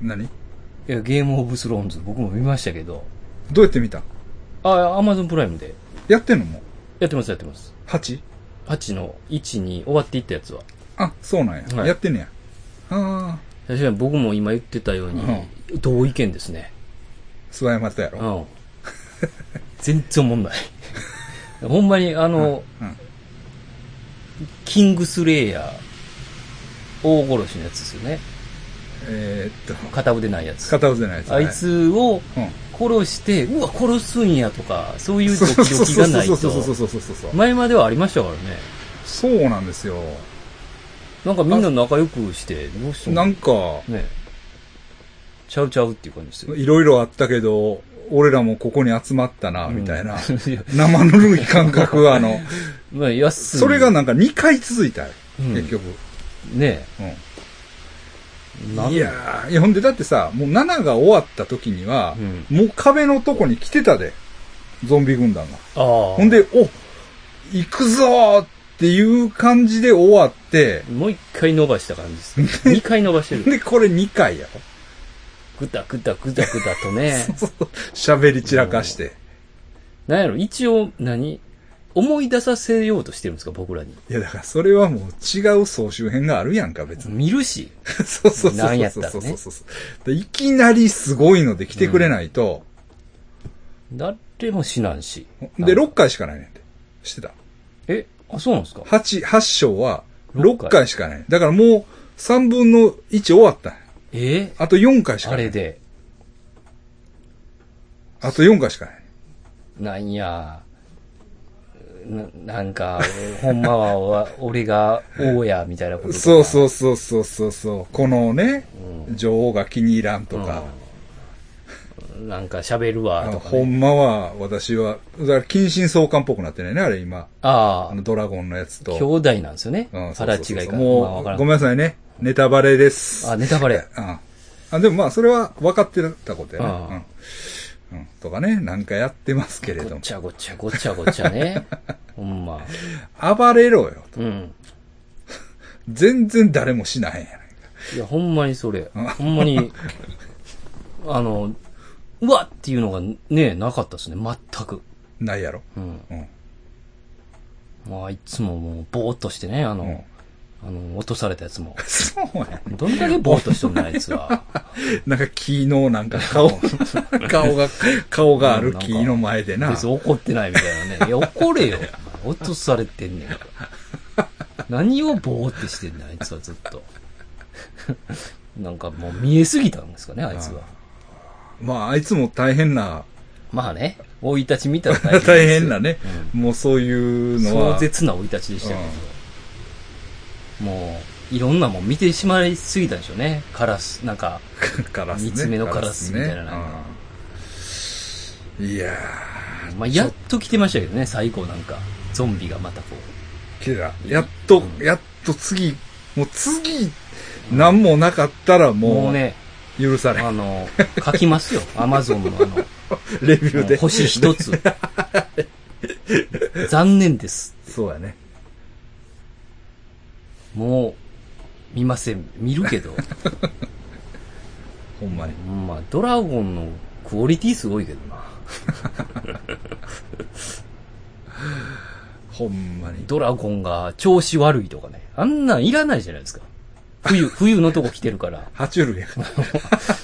何？いや、ゲームオブスローンズ僕も見ましたけど。どうやって見た？あ、アマゾンプライムで。やってんの？もうやってます、やってます。?8? 8の1に終わっていったやつは。あ、そうなんや。はいやってんねや。ああ、確かに僕も今言ってたように、同意見ですね。諏訪山とやろ？うん。全然思んない。ほんまに、あの、うん。キングスレイヤー、大殺しのやつですよね。えーっと、片腕ないやつ。片腕のやつ。あいつを。殺して、うわ、殺すんやとか、そういうドキドキがないそうそうそうと。そうそうそうそう。前まではありましたからね。そうなんですよ。なんかみんな仲良くして、どうしてもなんか、ね。ちゃうちゃうっていう感じですよ。いろいろあったけど、俺らもここに集まったな、みたいな。うん生ぬるい感覚は、あの、まあ。それがなんか2回続いたよ、うん結局。ねうん。いやー、いやほんでだってさ、もう7が終わった時には、うんもう壁のとこに来てたで、ゾンビ軍団が。ほんで、お行くぞーっていう感じで終わって、もう一回伸ばした感じです。二回伸ばしてる。で、これ2回やろ。ぐだぐだぐだぐだとね。喋り散らかして。なんやろ、一応何、思い出させようとしてるんですか、僕らに。いや、だからそれはもう違う総集編があるやんか、別に。見るし。そうそうそうなんやそうったらねそうそうそうでいきなりすごいので来てくれないと、誰もしなんし。で、6回しかないねんて。知ってたえ、あ、そうなんですか ?8、8章は6 6回しかない。だからもう3分の1終わったんやえ？あと4回しかない。あれで。あと4回しかない。なんや、ななんか、ほんまはわ俺が王や、みたいなこととか。そうそうそうそうそうそう。このね、女王が気に入らんとか、うん。なんか喋るわ、あとか、ね。ほんまは私は、だから近親相関っぽくなってないね、あれ今。あああの、ドラゴンのやつと。兄弟なんですよね。うん腹違いから。もう、まあごめんなさいね。ネタバレです。あ、ネタバレ。うん。あ、でもまあ、それは分かってたことやあね。うん。うん。とかね、なんかやってますけれども。ごちゃごちゃごちゃごちゃね。ほんま。暴れろよ。うん。全然誰もしないやないか。いや、ほんまにそれ。ほんまに、あの、うわっていうのがね、なかったですね。全く。ないやろ。うん。うん。まあ、いつももう、ぼーっとしてね、あの、あの、落とされたやつも。そうや。どんだけぼーっとしとんねん、あいつは。なんか木の、なんか顔、顔が、顔がある木の前でな。別に怒ってないみたいなね。いや、怒れよ。落とされてんねんから。何をぼーってしてんねん、あいつはずっと。なんかもう見えすぎたんですかね、あいつは。まあ、あいつも大変な、まあね、生い立ち見たら大変ですよ 大変なね。もうそういうのは。壮絶な生い立ちでしたけど、もう、いろんなもん見てしまいすぎたんでしょうね。カラス、なんか、カラスね。三つ目のカラスみたいななねうんいやまあ、やっと来てましたけどね、最後なんか、ゾンビがまたこー、けどやっと、やっと次、もう次、何もなかったらう。もう、もうね、許されん。あの、書きますよ。アマゾンのあの、レビューで。星一つ。残念です。そうやね。もう、見ません。見るけど。ほんまに。まあ、ドラゴンのクオリティすごいけどな。ほんまに。ドラゴンが調子悪いとかね。あんなんいらないじゃないですか。冬、冬のとこ来てるから。爬虫類やか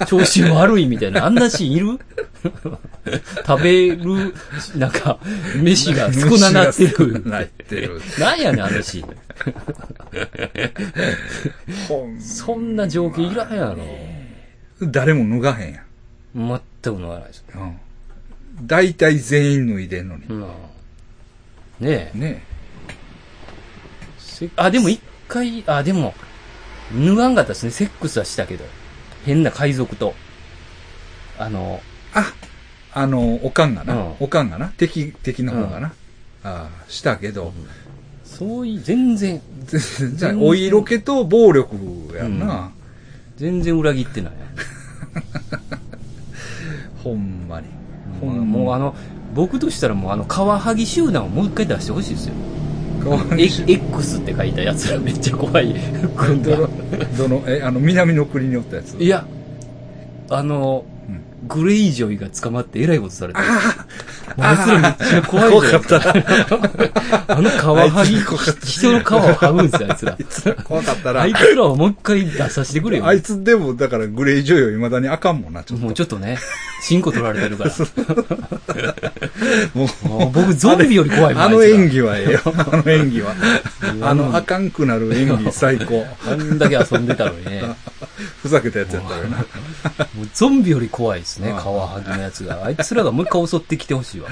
ら。調子悪いみたいな、あんなシーンいる？食べる、なんか、飯が少ななってる。ななってるなんやねん、あのシーン。そんな条件いらんやろ。誰も脱がへんやん。全く乗らないです。うん。大体全員脱いでんのに。うん。ねえ。ねせあ、でも一回、あ、でも、脱がんかったですね。セックスはしたけど。変な海賊と。あの、あ、あの、おかんがな。うんおかんがな。敵、敵の方がな。ああ、したけど、そういう、全然、全然、お色気と暴力やんな。全然裏切ってない。ほんまに。ほもう、んもうあの、僕としたらもうあの、カワハギ集団をもう一回出してほしいですよ。X って書いたやつらめっちゃ怖い軍どの団。、どの、え、あの、南の国におったやつ？いや、あの、うんグレイジョイが捕まってえらいことされてる。あいつらめっちゃ怖い怖。かった。あの皮剥ぎ人の皮を剥ぐんですよ、あいつら。怖かったら。あいつらをもう一回出させてくれよ。あいつでも、だからグレイジョイは未だにあかんもんな、ちょっと。もうちょっとね、チンコ取られてるから。もうもう僕ゾンビより怖いもんあの演技はええよ。あの演技は。あの、あかんくなる演技最高。あんだけ遊んでたのにね。ふざけたやつやったよな。もうゾンビより怖いですね、ああ皮剥ぎのやつが。あいつらがもう一回襲ってきてほしいわ。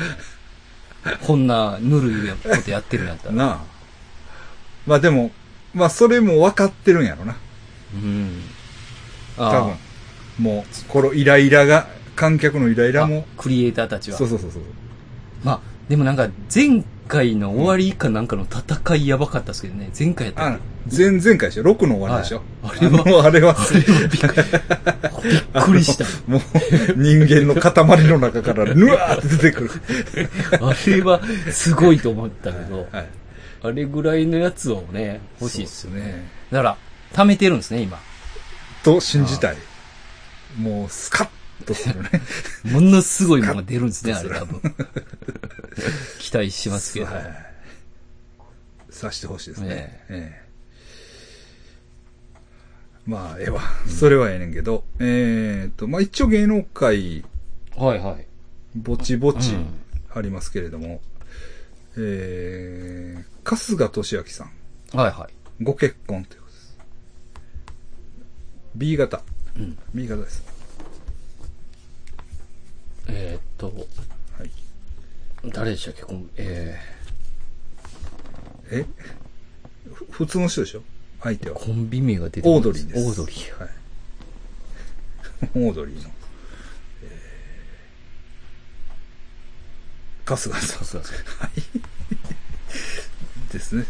こんなぬるいことやってるんやったら。なあ。まあでも、まあそれも分かってるんやろな。うん。多あ分。もう、このイライラが、観客のイライあラも。クリエイターたちはそう。そうそうそう。まあ、でもなんか前回の終わりかなんかの戦いやばかったですけどね。前回やったっあ、前々回でしょ ?6 の終わりでしょ、はいあれはのあれは、けびっくりした。もう、人間の塊の中から、ぬわーって出てくる。あれはすごいと思ったけど、はい。あれぐらいのやつをね、欲しいっすね。だから、貯めてるんですね、今。と信じたい。もう、スカッとするね。ものすごいものが出るんですね、あれ多分。期待しますけど。はい。さしてほしいですね。ねええまあ、ええわ。それはええねんけど、えーっと、まあ一応芸能界、はいはい。ぼちぼちうんありますけれども、えー、春日俊明さん、はいはい。ご結婚ということです。B 型。うん。B 型です。えーっと、はい。誰でしたっけ、こんええ？ふ普通の人でしょ？相手はー、。コンビ名が出てこないオードリーです。オードリー。はい。オードリーの。えー、春日さんさすがです。ですね。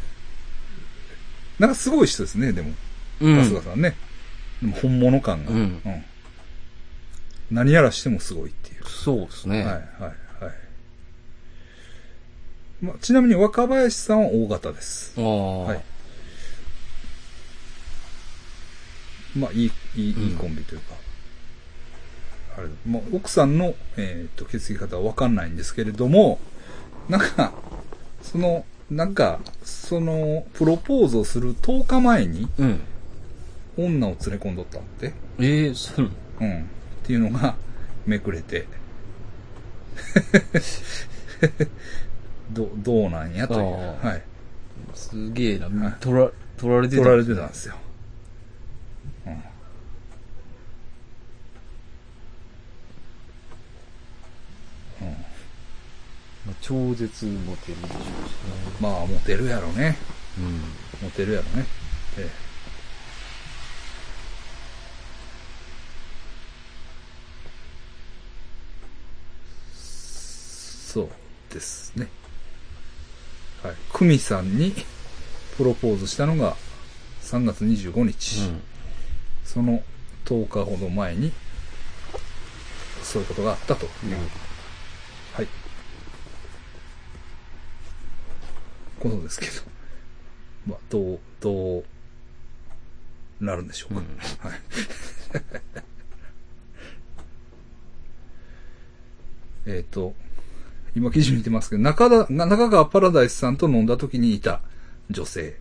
なんかすごい人ですね、でも。うん春日さんね。でも本物感が。うん何やらしてもすごいっていう。そうですね。はい、はい、はい。まあ、ちなみに若林さんは大型です。ああ、はい。まあ、いい、いい、いいうんコンビというか。あれ、まあ、奥さんの、えっ、と、血液型はわかんないんですけれども、なんか、その、なんか、その、プロポーズをする10日前にうん。女を連れ込んどったって、ええー、そう。うん。っていうのがめくれて、ど、どうなんやという。はい。すげえな。はい取ら、取られてた。取られてたんですよ。うん。まあ超絶モテるでしょうしね。まあ、モテるやろね。うん。モテるやろね。ええ。そうですね。はい。久美さんにプロポーズしたのが3月25日。うん。その10日ほど前に、そういうことがあったという。はい。ことですけど。まあ、どう、どう、なるんでしょうか。うんはい。えっと、今記事見てますけど、中田、中川パラダイスさんと飲んだ時にいた女性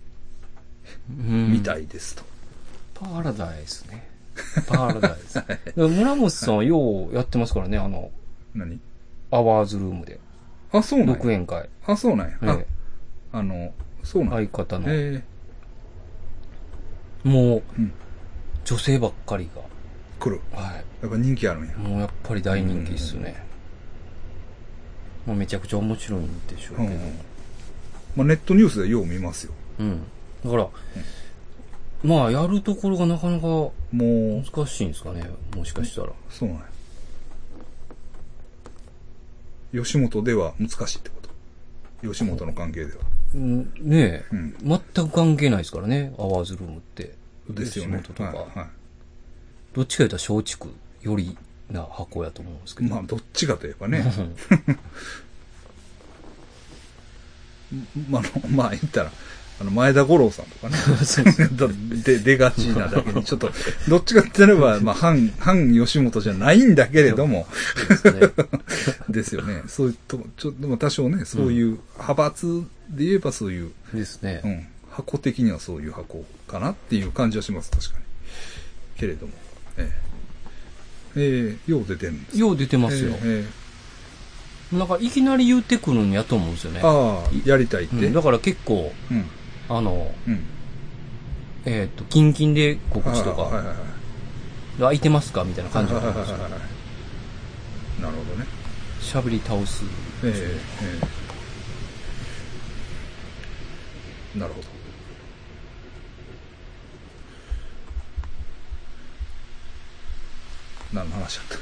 うんみたいですと。パラダイスね。パラダイス。村本さんはようやってますからね、あの、何？アワーズルームで。あ、そうなんや独演会。あ、そうなんや。あえあの、そうえなんや。相方の。えもう、うん女性ばっかりー、来る。が。はい。やっぱ人気あるんや。もうやっぱり大人気っすね。もうめちゃくちゃ面白いんでしょうけど。うんまあ、ネットニュースでよう見ますよ。うん。だから、まあ、やるところがなかなかもう、難しいんですかね。もしかしたら。そうなんや。吉本では難しいってこと。吉本の関係では。うん、ねえ、うん全く関係ないですからね、アワーズルームって。ですよね。吉本とか。はいはどっちか言ったら松竹よりな箱やと思うんですけい。ど。まあ、どっちかといえばね。まあ、まあ、言ったら、あの、前田五郎さんとかね。で、出がちなだけに、ちょっと、どっちかって言えば、まあ、反、反吉本じゃないんだけれども、そうですよね。そういうと、ちょっと、多少ね、そういう派閥で言えばそういう、ですね。うん、箱的にはそういう箱かなっていう感じはします、確かに。けれども、ええええよう出てるんですよう出てますよ。ええなんか、いきなり言ってくるんやと思うんですよね。ああ、やりたいって。うんだから結構、うん。あの、うん。えっ、と、キンキンで告知とか、はいはいはい空いてますかみたいな感じはいなんですよはいはいはいなるほどね。喋り倒す。ええええなるほど。何の話だった？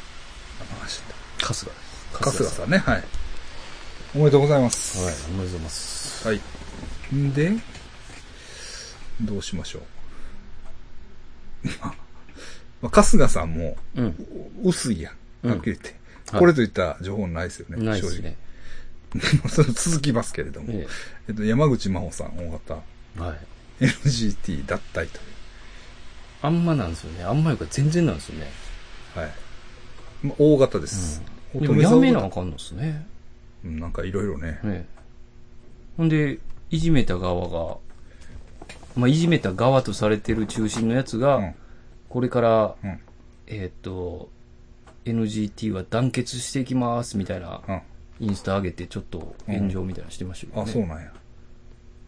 何の話だっ春日です。た春日さんね、はい。おめでとうございます。はい、おめでとうございます。はい。んで、どうしましょう。まあ、まあ、春日さんもうん。薄いやん。うんはっきり言って。はいこれといった情報ないですよね。ないですね。正直。それ続きますけれども。ええっと、山口真帆さん、大型、えはい。NGT 脱退といあんまなんですよね。あんまいうか全然なんですよね。う。はい。まあ、大型です。でも乙女座やめなあかんのですね。うんなんかいろいろね。ええほんで、いじめた側が、まあ、いじめた側とされてる中心のやつが、うんこれから、うんえーっと、NGT は団結していきますみたいなうん。インスタ上げてちょっと炎上みたいなのしてましたけどあ、ね。そうなんや。だか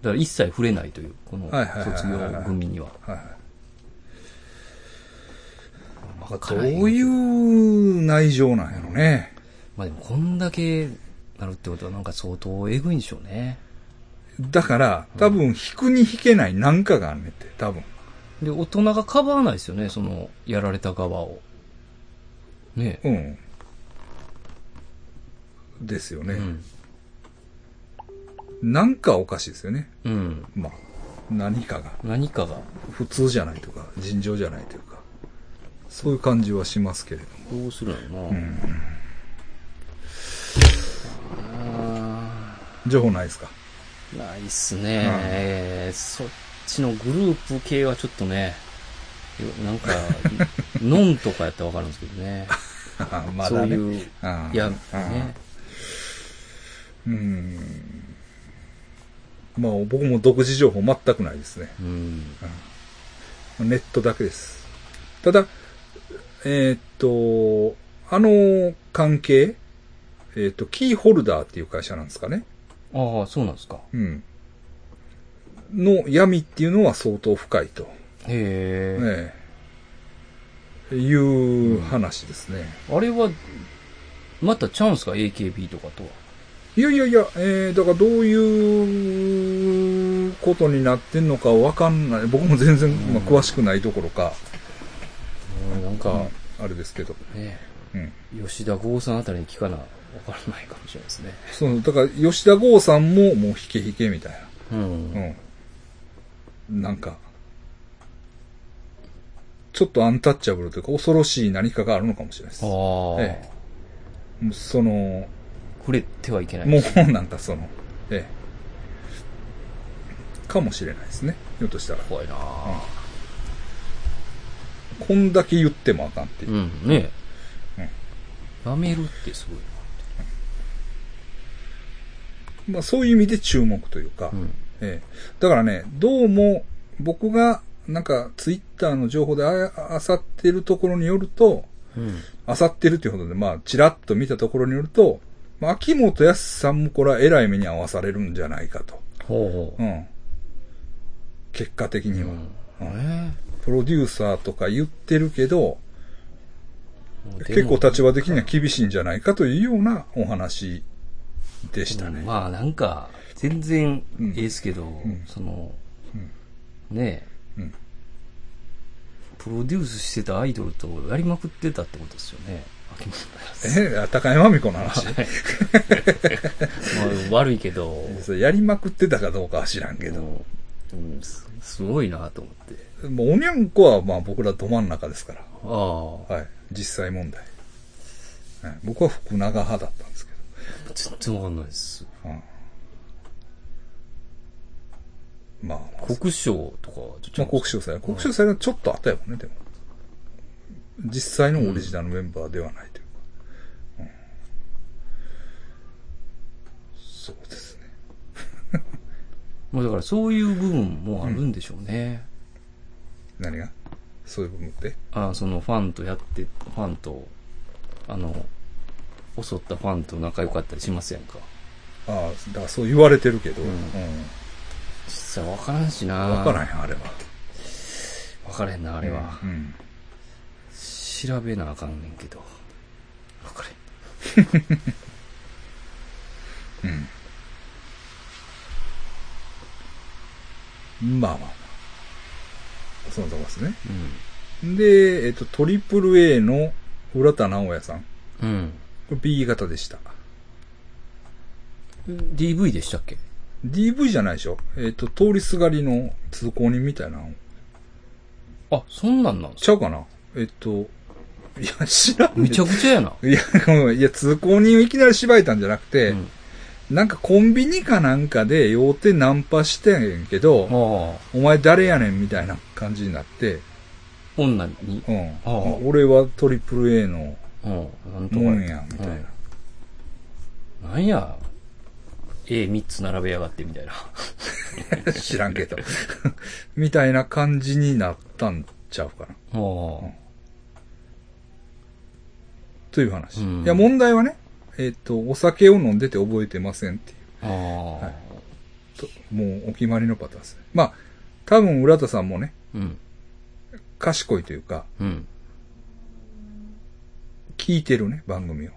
ら一切触れないという、このはいはいはいはい卒業組には。はいはい。わどからへんういう内情なんやろね。まあでもこんだけなるってことはなんか相当えぐいんでしょうね。だから、多分、引くに引けないなんかがあんねんって、多分。で、大人がかばわないですよね、その、やられた側を。ねえ。うん。ですよね。うん。なんかおかしいですよね。うん。まあ、何かが。何かが、普通じゃないとか、尋常じゃないというか。そういう感じはしますけれども。どうするのな。うん。あ情報ないですか？ーないっすね、えーそっちのグループ系はちょっとね、よなんか、ノンとかやったらわかるんですけどね。まだね。そういう、いや、ね。うん。まあ、僕も独自情報全くないですね。うん。ネットだけです。ただ、えーっと、あの関係、えーっと、キーホルダーっていう会社なんですかね。ああ、そうなんですか。うん。の闇っていうのは相当深いと。へえ。ええいう話ですね。あれは、またチャンスか ?AKB とかとは。いやいやいや、えー、だからどういうことになってんのかわかんない。僕も全然、まあ、詳しくないどころか、うんなんか、うんあれですけど。ね、うん。吉田剛さんあたりに聞かな、わからないかもしれないですね。その、だから、吉田剛さんももう引け引けみたいうん。な。うん。なんか、ちょっとアンタッチャブルというか恐ろしい何かがあるのかもしれないです。ああ、えもうその、触れてはいけない。もうなんかその、ええ。かもしれないですね。ひょっとしたら。怖いなあこんだけ言ってもあかんっていう。うん、ねえ。やめるってすごいまあそういう意味で注目というか、な。うん。ええ。だからね、どうも僕がなんかツイッターの情報でああさってるところによると、うん。あさってるということで、まあ、ちらっと見たところによると、まあ、秋元康さんもこれは偉い目に遭わされるんじゃないかと。ほうほうん。結果的う。には。うん。うんえプロデューサーとか言ってるけど、え結構立場的には厳しいんじゃないかというようなお話でしたね。うんまあなんか、全然うんええですけど、んその、うんねえ、うんプロデュースしてたアイドルとやりまくってたってことですよね。え高山美子の話。まあ悪いけど、やりまくってたかどうかは知らんけど。うんすすごいなと思って。もうおにゃんこはまあ僕らど真ん中ですから。ああ、はい。実際問題。はい僕は福永派だったんですけ全然わかんないです。ど。うんまあ、まあ、国賞とかはちょまあ、国賞祭。国賞祭はちょっとあったよね、でも。実際のオリジナルメンバーではないというか。うんそうですね。まあだからそういう部分もあるんでしょうね。何が？そういう部分って？あそのファンとやって、ファンと、あの、襲ったファンと仲良かったりしますやんか？ああ、だからそう言われてるけど、ううんん。実際わからんしなわからんやん、あれは。わからへんな、あれは。うん。調べなあかんねんけど。わかれん。うん。まあまあまあ。そのとこですね。うん。で、えっと、トリプル A の浦田直也さん。こうん。れ B 型でした。DV でしたっけ？DV じゃないでしょえっと、通りすがりの通行人みたいなの。あ、そんなんなんすちゃうかな？えっと、いや、知らんめちゃくちゃやな。いや、いや、通行人をいきなり縛いたんじゃなくて、うん。なんかコンビニかなんかで用手ナンパしてんけど。お前誰やねんみたいな感じになって、女に？うん。俺はトリプル A のうん。なんとか。もんや、みたいな。うんなんや、A3 つ並べやがってみたいな。知らんけど。みたいな感じになったんちゃうかな。という話。うんいや、問題はね、えっ、と、お酒を飲んでて覚えてませんっていう。ああ。ともうお決まりのパターンですね。まあ、多分浦田さんもね、うん。賢いというか、うん。聞いてるね、番組を。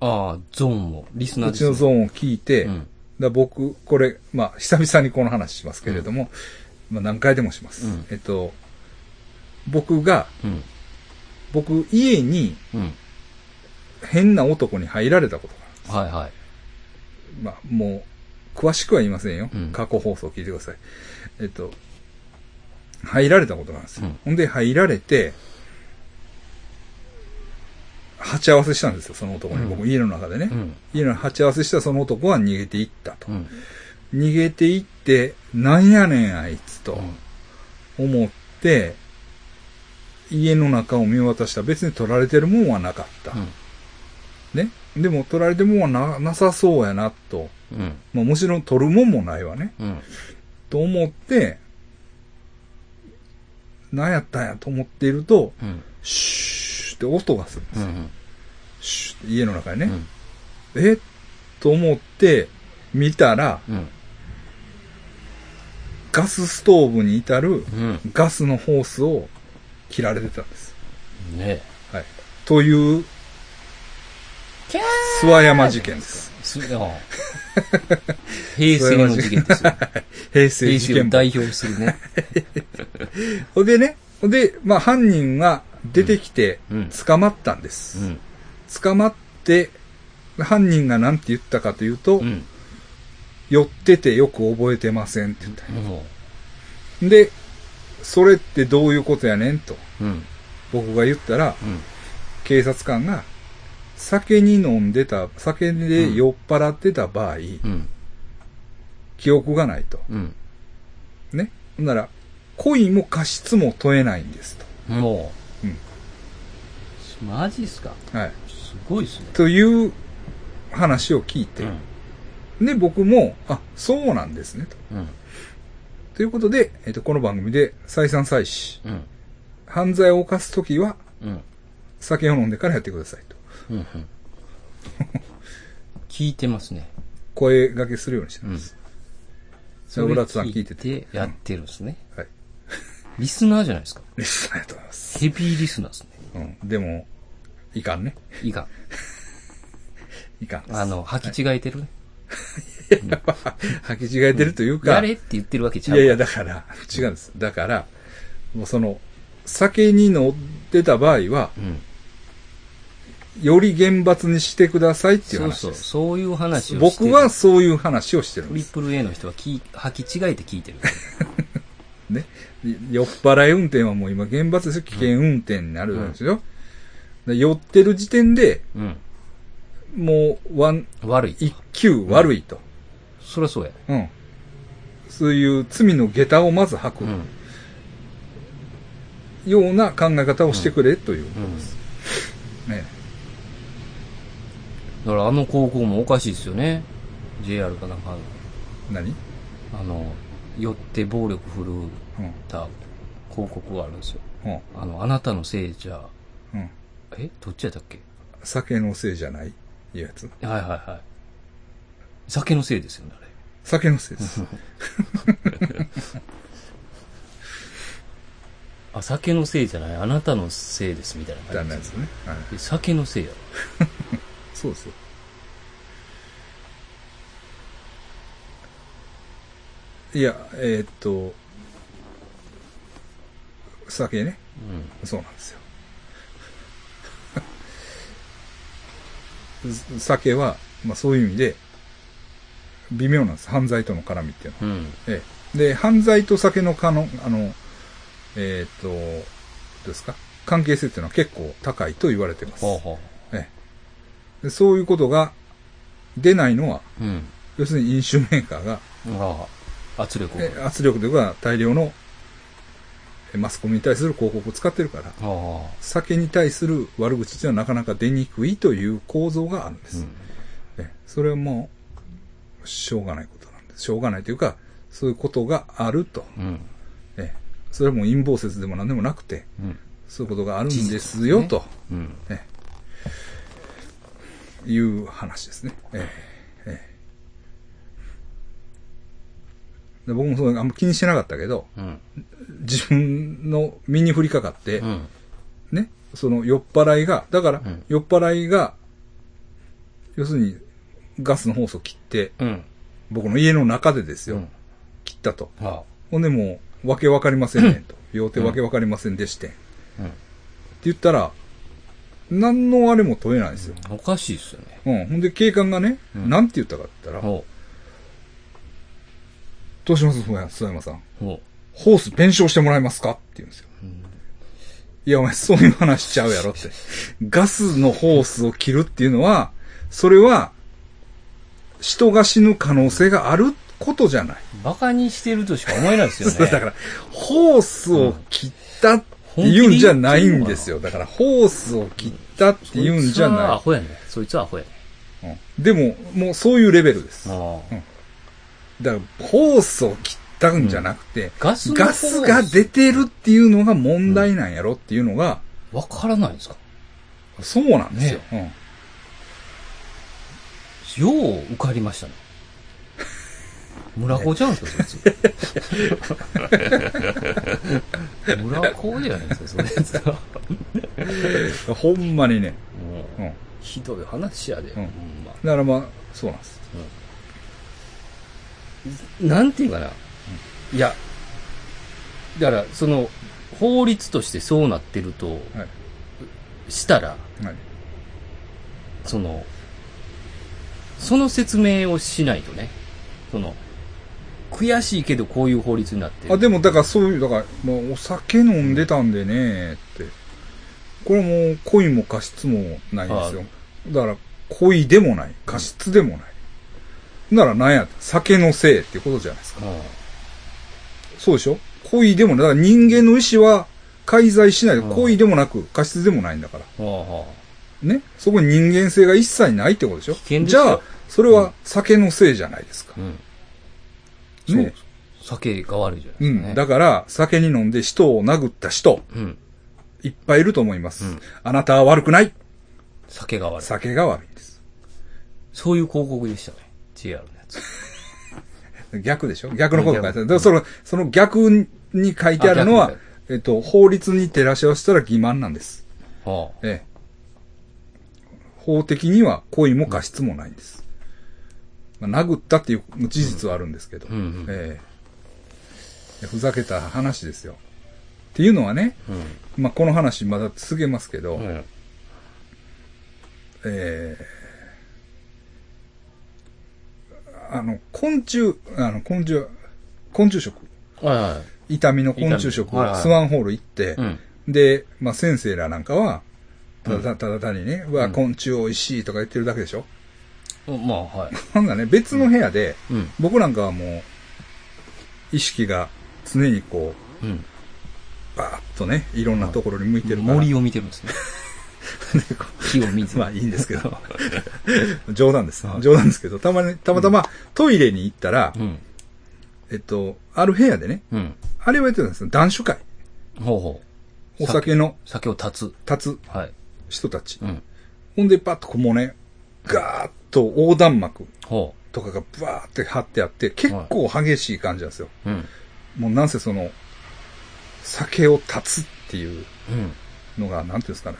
ああ、ゾーンを、リスナーうです、ね。ちのゾーンを聞いて、うん。だ僕、これ、まあ、久々にこの話しますけれども、まあ、何回でもします。うんえっと、僕が、うん。僕、家にうん。変な男に入られたことがあるんです。はいはい。まあ、もう、詳しくは言いませんよ。うん過去放送聞いてください。えっと、入られたことがあるんですよ。うんほんで、入られて、鉢合わせしたんですよ、その男に。うん僕、家の中でね。うん。家の鉢合わせしたその男は逃げていったと。うん。逃げていって、なんやねん、あいつとうん思って、家の中を見渡した。別に取られてるもんはなかった。ね。でも、取られてるもな、なさそうやな、と。うん。まあ、もちろん取るもんもないわね。うん。と思って、何やったんやと思っていると、うん。シューって音がするんですよ。うん。シュー家の中にね。うん。えと思って、見たら、うん。ガスストーブに至るうん。ガスのホースを切られてたんです。ねはい。という、諏訪山事件です。平成の事件ですよ。平成平事件を代表するね。ほんでね、ほんで、まあ犯人が出てきてうん捕まったんです。うん。捕まって、犯人が何て言ったかというと、うん。寄っててよく覚えてませんって言ったんもやで、それってどういうことやねんとう。うん。僕が言ったら、うん。警察官が、酒に飲んでた、酒で酔っ払ってた場合、うん。記憶がないと。うん。ね。ほんなら、恋も過失も問えないんですもう。うんマジっすか？と。はい。すごいっすね。という話を聞いて、で、僕も、あ、そうなんですね、と。うん。ということで、えっ、と、この番組で再三再四、うん。犯罪を犯すときは、うん。酒を飲んでからやってくださいと。うん。うん。聞いてますね。声掛けするようにしてうんます。。それ、浦田さん聞いてて。やってるんですね。はい。リスナーじゃないですか。リスナーやと思います。ヘビーリスナーですね。うん。でも、いかんね。いいか。いかん。あの、履き違えてるね。履き違えてるというか、やれって言ってるわけちゃう。いやいや、だから、違うんです。だから、もうその、酒に乗ってた場合は、うん。より厳罰にしてくださいっていうそうそう。そういう話をしてる。僕はそういう話をしてるんでリプル A の人は聞い履き違えて聞いてる。ね。酔っ払い運転はもう今厳罰ですよ。危険運転になるんですよ。で酔ってる時点で、うん。もう、ワン、悪い。一級悪いと。そりゃそうや。うん。そういう罪の下駄をまず履くうん。ような考え方をしてくれということです。ね。だからあの高校もおかしいですよね。JR かなんか、何？あの、寄って暴力振るうん。った広告があるんですよ。うん。あの、あなたのせいじゃ、うん。え？どっちやったっけ？酒のせいじゃない？いうやつ。はいはいはい。酒のせいですよね、あれ。酒のせいです。あ、酒のせいじゃない、あなたのせいですみたいな感じです。ね。はい。で酒のせいやろ。そうですよ。いや、えーっと、酒ね。そうなんですよ。ず酒は、まあそういう意味で、微妙なんです。犯罪との絡みっていうのは。うん。うん。ええ。で、犯罪と酒のかの、あの、えーっと、どうですか？関係性っていうのは結構高いと言われてます。ほうほそういうことが出ないのは、う。うん。要するに飲酒メーカーが、圧力圧力というか大量のえマスコミに対する広告を使ってるから。酒に対する悪口っていうのはなかなか出にくいという構造があるんです。うん。えそれはもう、しょうがないことなんです。しょうがないというか、そういうことがあると。うん。えそれはもう陰謀説でも何でもなくて、うん。そういうことがあるんですよ、と、うん。えいう話ですね。ええええで僕もそうあんま気にしてなかったけど、うん。自分の身に降りかかって、うん。ね、その酔っ払いが、だから、うん酔っ払いが、要するにガスのホースを切って、うん。僕の家の中でですよ、うん切ったと。あほんでもう、わけわかりませんねんと。両手わけわかりませんでしてん。って。言ったら、何のあれも問えないんですよ。おかしいですよね。うん。ほんで警官がね、うんなんて言ったかって言ったら、ほどうします？諏訪山さん。う。ほホース弁償してもらえますか？って言うんですよ。う。うん。いや、お前、そういう話しちゃうやろって。ガスのホースを切るっていうのは、それは、人が死ぬ可能性があることじゃない。バカにしてるとしか思えないですよね。だから、ホースを切ったって言うんじゃないんですよ。だから、ホースを切ったって言うんじゃそいつはアなホやね。そいつはアホやね。い。うんでも、もうそういうレベルです。ああ。だから、ホースを切ったんじゃなくて、ガスのガスが出てるっていうのが問題なんやろっていうのが、わからないんですか？そうなんですよ。うんよう受かりましたね。村子じゃんすか、そいつ。村子じゃないですか、そいつは。ほんまにね。もううん。ひどい話やで。んほんまだからまあ、そうなんです。なんていうかな。いや、だから、その、法律としてそうなってると、はい。したら、はい。その、その説明をしないとね、その、悔しいけどこういう法律になってる。あ、でもだからそういう、だから、もうお酒飲んでたんでね、って。これもう恋も過失もないんですよ。だから、恋でもない。過失でもない。なら何や酒のせいってことじゃないですか。うんそうでしょ？恋でもない。だから人間の意思は介在しない。うん恋でもなく過失でもないんだから。ね？そこに人間性が一切ないってことでしょ？でじゃあ、それは酒のせいじゃないですかあ。。うん。ねそう。酒が悪いじゃなういですか、ね。ん。だから、酒に飲んで人を殴った人、うん。いっぱいいると思います。うんあなたは悪くない。酒が悪い。酒が悪いんです。そういう広告でしたね。JR のやつ。逆でしょ？逆のこと書いてある。その、その逆に書いてあるのはえっと、法律に照らし合わせたら欺瞞なんです。はええ。法的には故意も過失もないんです。まあ、殴ったっていう事実はあるんですけど。うんうんええふざけた話ですよ。っていうのはね、あ。まあ、この話まだ続けますけど、うん。うん。えーあの、昆虫、あの、昆虫、昆虫食、はいはい。痛みの昆虫食、はいはいスワンホール行って、うん。で、まあ、先生らなんかは、ただたただ単にね、うわ、うん昆虫美味しいとか言ってるだけでしょまあ、はい。ほんならね、別の部屋で、うん。僕なんかはもう、意識が常にこうん。う、バーッとね、いろんなところに向いてるから。森を見てるんですね。木を見ず。まあいいんですけど。冗談です。冗談ですけど、たまに、たまたまトイレに行ったら、うん。えっと、ある部屋でね、うん。あれはやってたんですよ。男子会。ほうほう。お酒の酒を立つ。立つはい。人たち。うん。ほんで、パッとこうもうね、ガーッと横断幕ほとかがバーって貼ってあって、結構激しい感じなんですよ。う。うん。もうなんせその、酒を立つっていううん。のが、なんていうんですかね。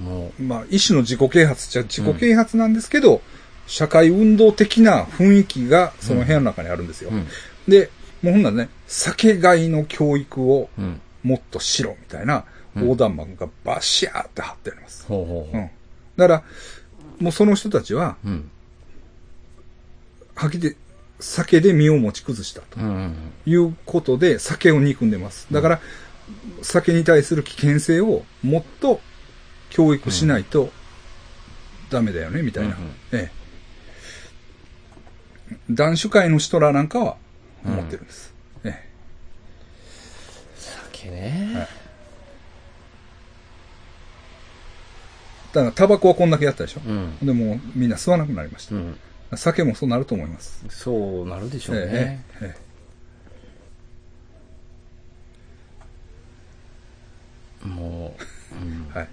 もまあ、一種の自己啓発っちゃ自己啓発なんですけど、社会運動的な雰囲気がその部屋の中にあるんですよ。う。うん。で、もうほんならね、酒害の教育をうん。もっとしろみたいな横断幕がバシャーって貼ってあります。ほうほうほうん。だから、もうその人たちは、う。うん。はっきり言って酒で身を持ち崩したということで酒を憎んでます。だから、酒に対する危険性をもっと教育しないとダメだよね、みたいな。ええ。男子会の人らなんかは思ってるんです。え酒ね。え。だから、タバコはこんだけやったでしょ。うん。でもうみんな吸わなくなりましたう。ん。酒もそうなると思います。そうなるでしょうえね。ええもう、うんえはい。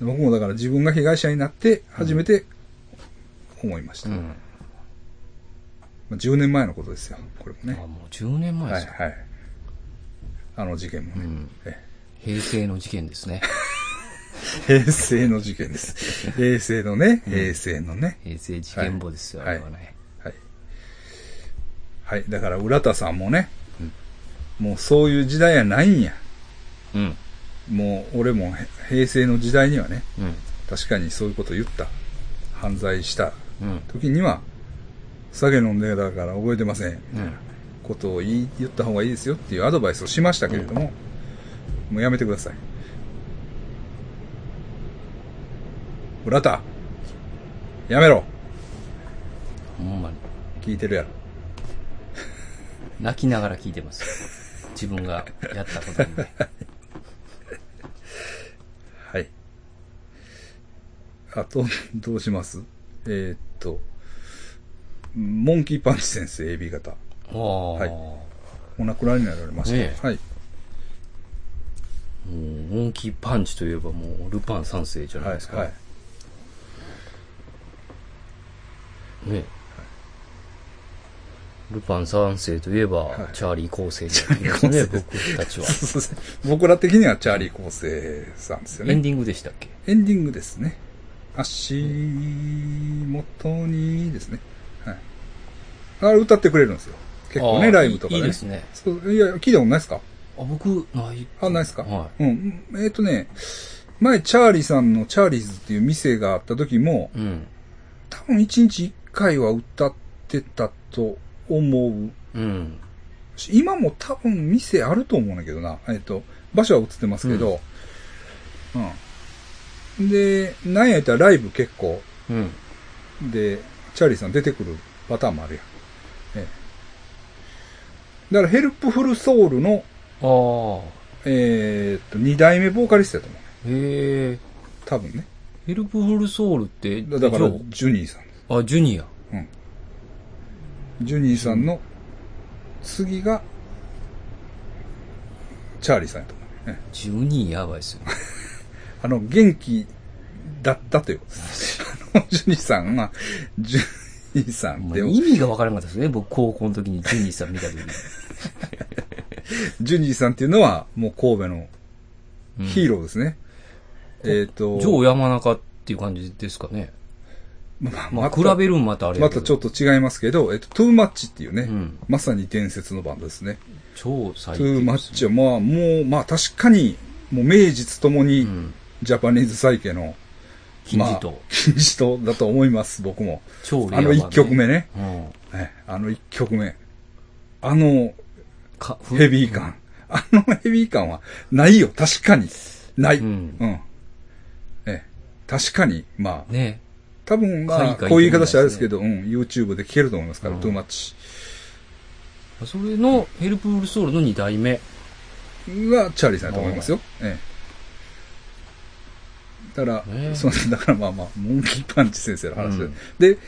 僕もだから自分が被害者になって初めて思いました。うん。まあ10年前のことですよ、これもねあ、。もう10年前はい、ですか。はい。あの事件もね。うんえ平成の事件ですね。え 平成の事件です。平成のね、平成のね。平成事件簿ですよ、はいあれはね。はい。はい。だから、浦田さんもね、もうそういう時代やないんや。うん。もう、俺もへ平成の時代にはね、うん。確かにそういうこと言った。犯罪したうん。時には、酒飲んでたから覚えてません。うん。ことを言い言った方がいいですよっていうアドバイスをしましたけれども、もうやめてください。浦田やめろほんまに。聞いてるやろ。泣きながら聞いてます。自分がやったことにね。はい。あと、どうします？えーっと、モンキーパンチ先生 AB 型。はいお亡くなりになられました。ねえはい。もう、モンキーパンチといえばもう、ルパン三世じゃないはいです。か。はい。ねルパン三世といえば、はいチャーリー構成じゃないですかね、僕たちは。僕ら的にはチャーリー構成さんですよね。エンディングでしたっけ？エンディングですね。足元にですね。はい。あれ歌ってくれるんですよ。結構ね、ライブとかね。いいいですね。そういや、聞いたことないですか？あ、僕、ない。あ、ないですか？はうん。えっ、とね、前、チャーリーさんのチャーリーズっていう店があった時も、い。うん。多分1日1回は歌ってたと思う。うん。今も多分店あると思うんだけどな。えっ、と、場所は映ってますけど、うん。で、なんやったらライブ結構、うん。で、チャーリーさん出てくるパターンもあるやん。ええ。だからヘルプフルソウルの、ああ。えーっと、二代目ボーカリストやと思うね。へえ。多分ね。ヘルプフルソウルって、だだからジョ、ジュニーさん。ーあ、ジュニア。うん。ジュニーさんの次が、チャーリーさんやと思うね。ええジュニーやばいっすよ。あの、元気だったということです。あの、ジュニーさんは、ジュニーさんもでう意味がわからなかったですね。僕、高校の時にジュニーさん見た時に。ジュニーさんっていうのは、もう神戸のうんヒーローですね。えっ、と、ジョー山中っていう感じですかね。まあまあ、た比べるんまたあれまたちょっと違いますけど、えっと、トゥーマッチっていうね、うんまさに伝説のバンドですね。超最トゥー近マッチは、まあ、もう、まあ確かに、もう名実ともに、うん。ジャパニーズサイケの、金字塔まあ、金字塔だと思います、僕も。超レア版あの一曲目ね。うん。ねあの一曲目。あのかヘビー感。あのヘビー感はないよ、確かに。ない。ううんん。ええ、確かに、まあ、ね多分まあ、こういう言い方したらあれですけど、うん、YouTube で聴けると思いますから、うんトゥーマッチ。それのヘルプフルソウルの2代目。はチャーリーさんだと思いますよ。ええ。だから、ねえそうだからまあまあ、モンキーパンチ先生の話で、うんで、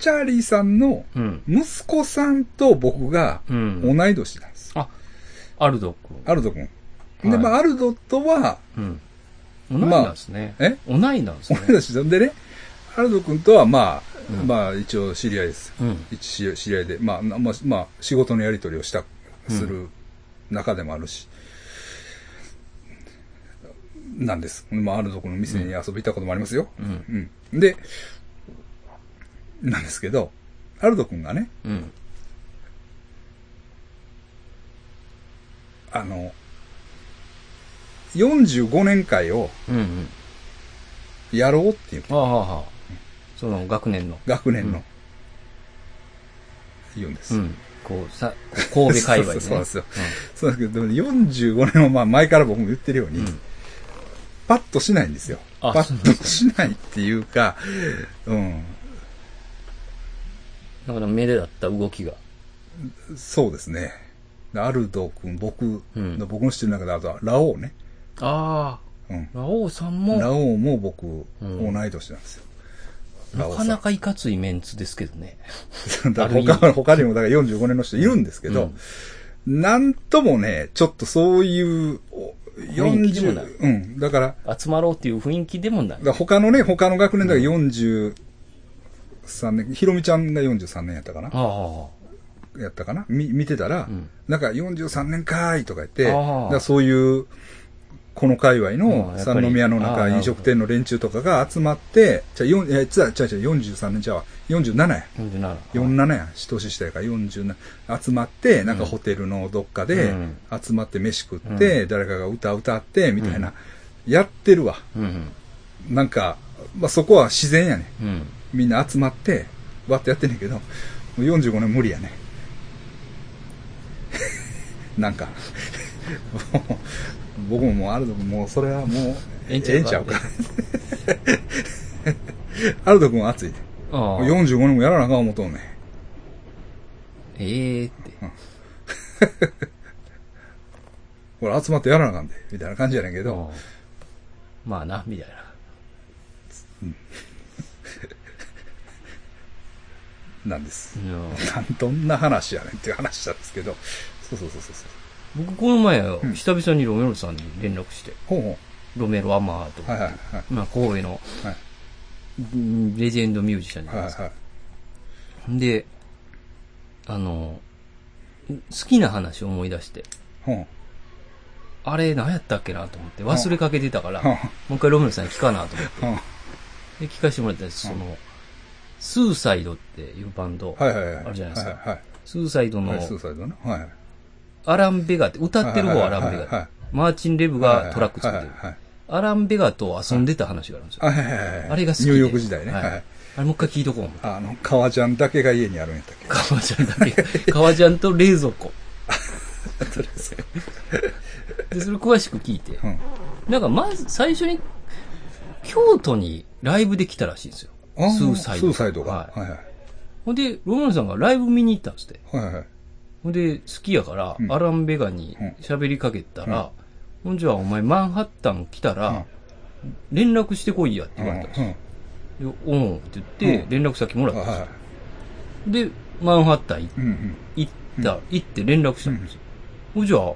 チャーリーさんのうん。息子さんと僕がうん。同い年なんです。あ、アルド君。アルド君。で、はいまあ、アルドとは、うん。同いなんですね。え？同いなんですね。同い年なんでね、アルド君とはまあ、うんまあ一応知り合いです。うん。一知り知り合いで、まあ、なまあ、まあ、仕事のやり取りをした、する中でもあるし、なんです。まあ、あるとこの店に遊び行ったこともありますよ。うん。うん。で、なんですけど、アルド君がね、うん。あの、45年会をうん。うん。やろうっていう、ああ、はあ、はあ。その学年の。学年の、うん言うんです。うん。こう、さ、こう神戸界隈でね。そうなんですよそうだけど、でも45年はまあ前から僕も言ってるように、パッとしないんですよ。あパッとしないっていうか、うん、だから目でだった動きが。そうですね。アルド君、僕、うん僕の知ってる中で、あとはラオウね。あうん。あ、ラオウさんも、ラオウも僕、うん同い年なんですよ。なかなか。かいかついメンツですけどね。他他にもだから45年の人いるんですけど、なんともね、ちょっとそういう、お雰囲気でもない。40、うん。だから、集まろうっていう雰囲気でもない。他のね、他の学年だから43年、ひろみちゃんが43年やったかな。やったかな。み見てたら、うん。なんか43年かーいとか言って、だそういう、この界隈うんの三宮の中飲食店の連中とかが集まって、じゃあ、4、え、つあ、違う違う、43年ちゃうわ、47や。47。47や。年下やから47。集まって、なんかホテルのどっかでうん集まって飯食って、誰かが歌歌って、みたいな、やってるわ。うん。なんか、まあそこは自然やね。うん。みんな集まって、わってやってんねんけど、もう45年無理やね。なんか、僕ももうアルド君もうそれはもう、ええんちゃうか？アルド君は熱いで。ああ。45年もやらなあかん思うとんねん。ええって。これ集まってやらなあかんで、みたいな感じやねんけど、うんまあな、みたいな。なんです。うんなんどんな話やねんっていう話なんですけど、そうそうそうそうそう。僕この前、ん久々にロメロさんに連絡して、ほうほロメロアマーとう。はいはいはい。まあ神戸のはいうんレジェンドミュージシャンじゃないですか。はいはい。で、あの、好きな話を思い出して、ほう。あれ何やったっけなと思って忘れかけてたから、もう一回ロメロさんに聞かなと思って、ほう。で、聞かせてもらったんです。その、スーサイドっていうバンド、はいはいはい。あるじゃないですかはいはいスーサイドのはい。スーサイドね。はいはい。アラン・ベガって、歌ってる方はアラン・ベはいはいはいガ。マーチン・レブがトラック作ってる。アラン・ベガと遊んでた話があるんですよ。あれが好きで。ニューヨーク時代ね。ははいい。あれもう一回聞いとこう。あの、革ジャンだけが家にあるんやったっけ？革ジャンだけ。革ジャンと冷蔵庫。で、それ詳しく聞いて。うん。なんかまず最初に、京都にライブで来たらしいんですよ。スーサイド。スーサイドが。はい。はいはい。ほんで、ロマンさんがライブ見に行ったんですって。はいはい。ほんで、好きやから、うん。アラン・ベガに喋りかけたら、ほんじゃあお前マンハッタン来たら、連絡してこいやって言われたんですよ。でおんって言って、うん。連絡先もらったんですよ。はで、マンハッタン行った、行って連絡したんですよ。ほんじゃあ、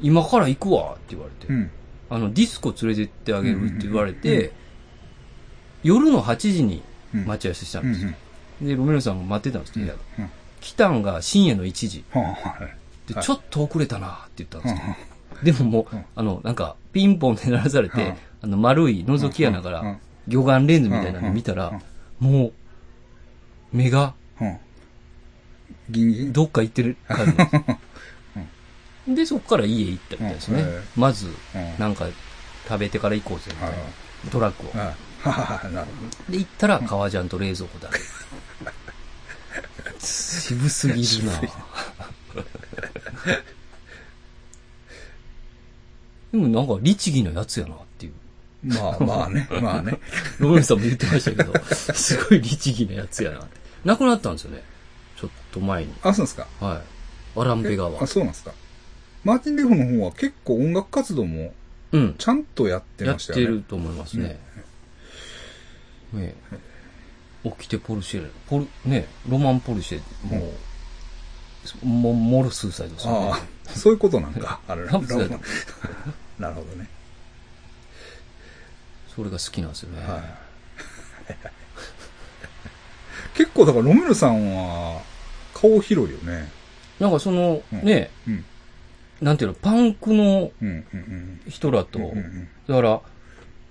今から行くわって言われて、うん。あの、ディスコ連れてってあげるって言われて、夜の8時にうん。待ち合わせしたうんんですよ。で、ロメロさんが待ってたんですけど、うん。うん来たんが深夜の1時。で、はいちょっと遅れたなって言ったんですよ。うでももう、うんあの、なんか、ピンポンで鳴らされて、うんあの、丸い覗き穴から魚眼レンズみたいなの見たら、もう、目が、んうん。ギンギンどっか行ってる感じです。で、そこから家行ったみたいですね。まず、うんなんか、食べてから行こうぜ、みたいな。トラックを。で、行ったら、革ジャンと冷蔵庫だけ。渋すぎるなでもなんか、律儀なやつやなっていう。ど。まあまあね。まあね。ロメンさんも言ってましたけど、すごい律儀なやつやなって。亡くなったんですよね。ちょっと前に。あ、そうですか。はアランベガはあ、。そうなんですか。マーティン・レフの方は結構音楽活動もうん。ちゃんとやってやっましたよね。てると思いますね。ねえ。起きてポルシェ、ポル、ねえロマンポルシェ、もう、もモルスーサイドですよねあ。あ、そういうことなんか。あ れラブスだよなるほどね。それが好きなんですよね。はい。結構だからロメルさんは顔広いよね。なんかその、うんねえ、うん。なんていうの、パンクの。人らと、だから、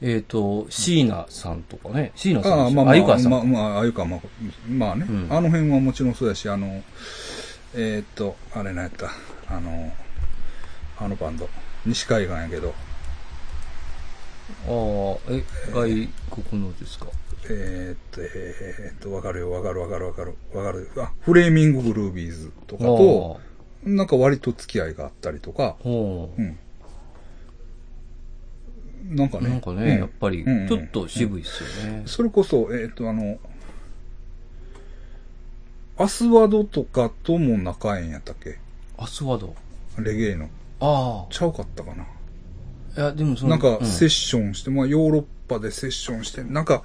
えっ、と、椎名さんとかね、椎名さんあまあまあ、よ鮎川さん。まあ、まあ、あゆか、まあ、まあね、うん。あの辺はもちろんそうだし、あの、えーっと、あれなんやった、あの、あのバンド、西海岸やけど、ああ、え、外国のですか？えーっと、えーっと、わかるよ、わかるわかるわかる、わかる。あ、フレーミンググルービーズとかと、なんか割と付き合いがあったりとか、うん。なんかね。なんかね、うんやっぱり、うんうんちょっと渋いっすよね。それこそ、えーっと、あの、アスワドとかとも仲ええんやったっけ？アスワード？レゲエの。あちゃうかったかな。あ。いや、でもその、なんか、うんセッションして、まあ、ヨーロッパでセッションして、なんか、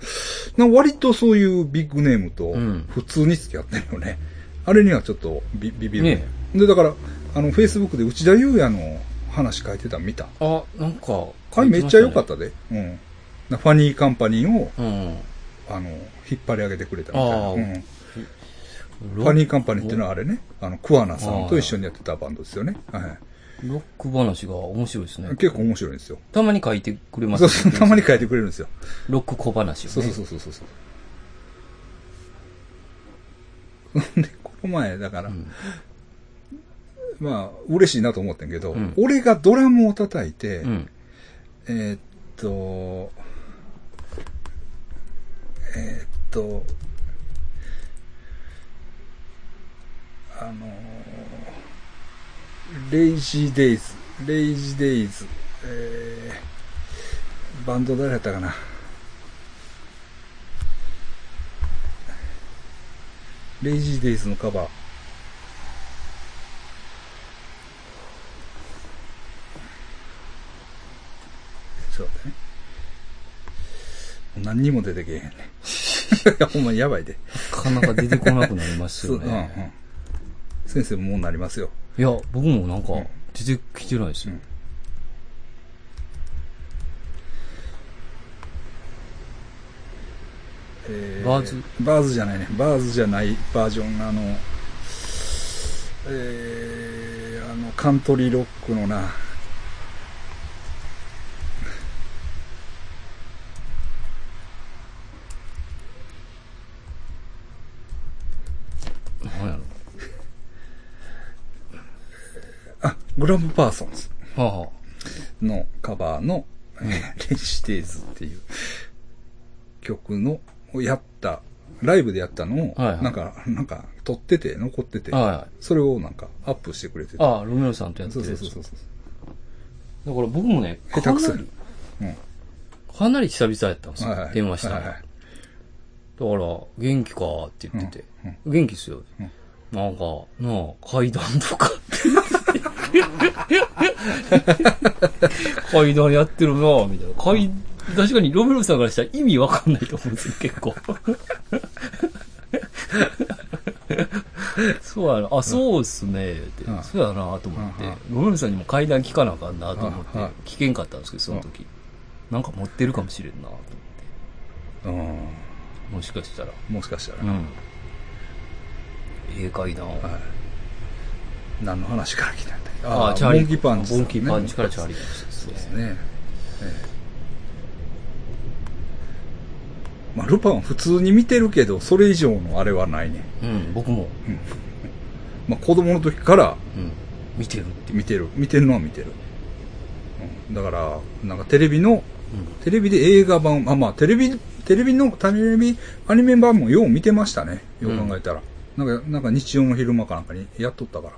なんか割とそういうビッグネームとうん、普通に付き合ってるよね。あれにはちょっとビビビる。ねで、だから、あの、フェイスブックで内田祐也の話書いてたの見た？あ、なんか、あれめっちゃ良かったで。うん。なファニーカンパニーを、た。うん。あの、引っ張り上げてくれたみたいな。あーうんロファニーカンパニーっていうのはあれね、あの、クワナさんと一緒にやってたバンドですよね。はい。ロック話が面白いですね。結構面白いんですよ。たまに書いてくれますそうそう、たまに書いてくれるんですよ。ロック小話をね。そうそうそうそうそう。で、この前、だから、んまあ、嬉しいなと思ってんけど、うん俺がドラムを叩いて、うん。えーっと、えーっと、あのーレイジーデイズ、レイジーデイズ、えー、バンド誰やったかな。レイジーデイズのカバー。ちょっと待ってね。何にも出てけえへんね。い やほんまにやばいで。なかなか出てこなくなりますそう、ようんうんね。。先生ももうなりますよ。いや、僕もなんかうん、出てきてないですよ。えバーズバーズじゃないね。バーズじゃないバージョン。あの、えー、あの、カントリーロックのな、なんやろ。あ、グラムパーソンズはあ、はのカバーの、えーレジステーズっていう曲の、をやった、ライブでやったのを、はいはいなんか、なんか、撮ってて、残ってて、あ、はいはい。それをなんか、アップしてくれてて。ああ、ロメロさんとやってそうるやつ。そうそうそう。だから僕もね、下手くそやかなり、うん。かなり久々やったんですよ。はいはい電話したら。はいはいだから、元気かって言ってて。うん元気っすよ。うんなんか、なあ、階段とか。階段やってるなぁ、みたいな。階、確かにロメロさんからしたら意味わかんないと思うんですよ、結構。そうやな、あ、そうっすね、って。うんそうやなと思ってうん。ロメロさんにも階段聞かなあかんなと思ってうんうん、聞けんかったんですけど、その時。なんか持ってるかもしれんなと思って。うん。もしかしたら。もしかしたら。うん。ええ階段を。はい。何の話から来たんだっけああ、チャーリー。モンキーパンチね、モンキーパンチからチャーリーですそうですね。ええまあ、ルパンは普通に見てるけど、それ以上のあれはないね。うん、僕も、まあ、子供の時からうん、見てるって。見てる。見てるのは見てる。うん、だから、なんかテレビの、うん。テレビで映画版、あ、まあ、テレビ、テレビの、テレビアニメ版もよう見てましたね。よう考えたら。なんか、なんか日曜の昼間かなんかにやっとったから。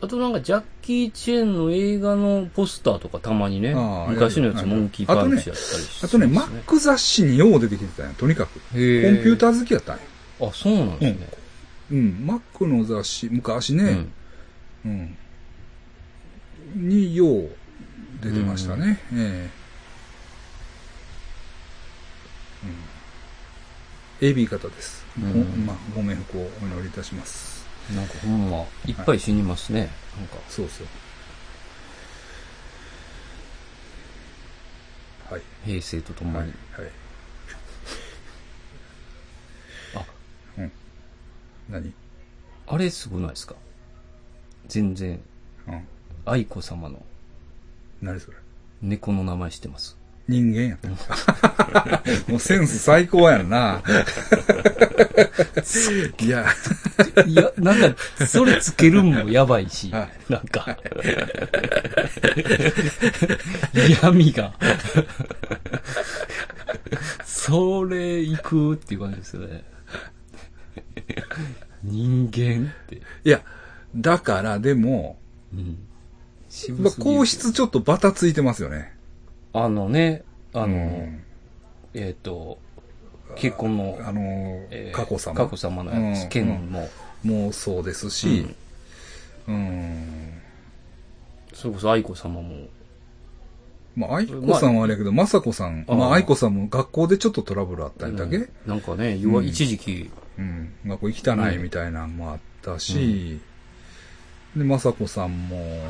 あとなんか、ジャッキー・チェンの映画のポスターとかたまにね昔のやつ、はいモンキーパンチやったりして、あとね、マック雑誌によう出てきてたんや、とにかく。コンピューター好きやったんや。あ、そうなんですね。うん、マックの雑誌、昔ね、うん。うん。によう出てましたね。ええうん。AB 型です。うんごまあ、ご冥福をお祈りいたします。なんかほんま、いっぱい死にますね。なんか。そうそう。はい。平成とともはい。に。はい。あ、うん。何？あれすごないですか？全然、うん。愛子様の何それ？猫の名前知ってます？人間やった。もうセンス最高やんな。いや、いや、なんか、それつけるんもやばいし、はなんか、闇が、それ行くっていう感じですよね。人間って。いや、だからでも、うん。渋まあ、皇室ちょっとバタついてますよね。あのね、あの、うん。えっ、と、結婚の、あの、えー佳子様。佳子様のやつ、うん剣も、もうそうですし、うん。それこそ愛子様も、まあ、愛子さんはあれやけど、雅子さん、ああまあ、愛子さんも学校でちょっとトラブルあったんだけ、うん。なんかね、うん。一時期、うん、学校行きたないみたいなのもあったし、で、雅子さんも、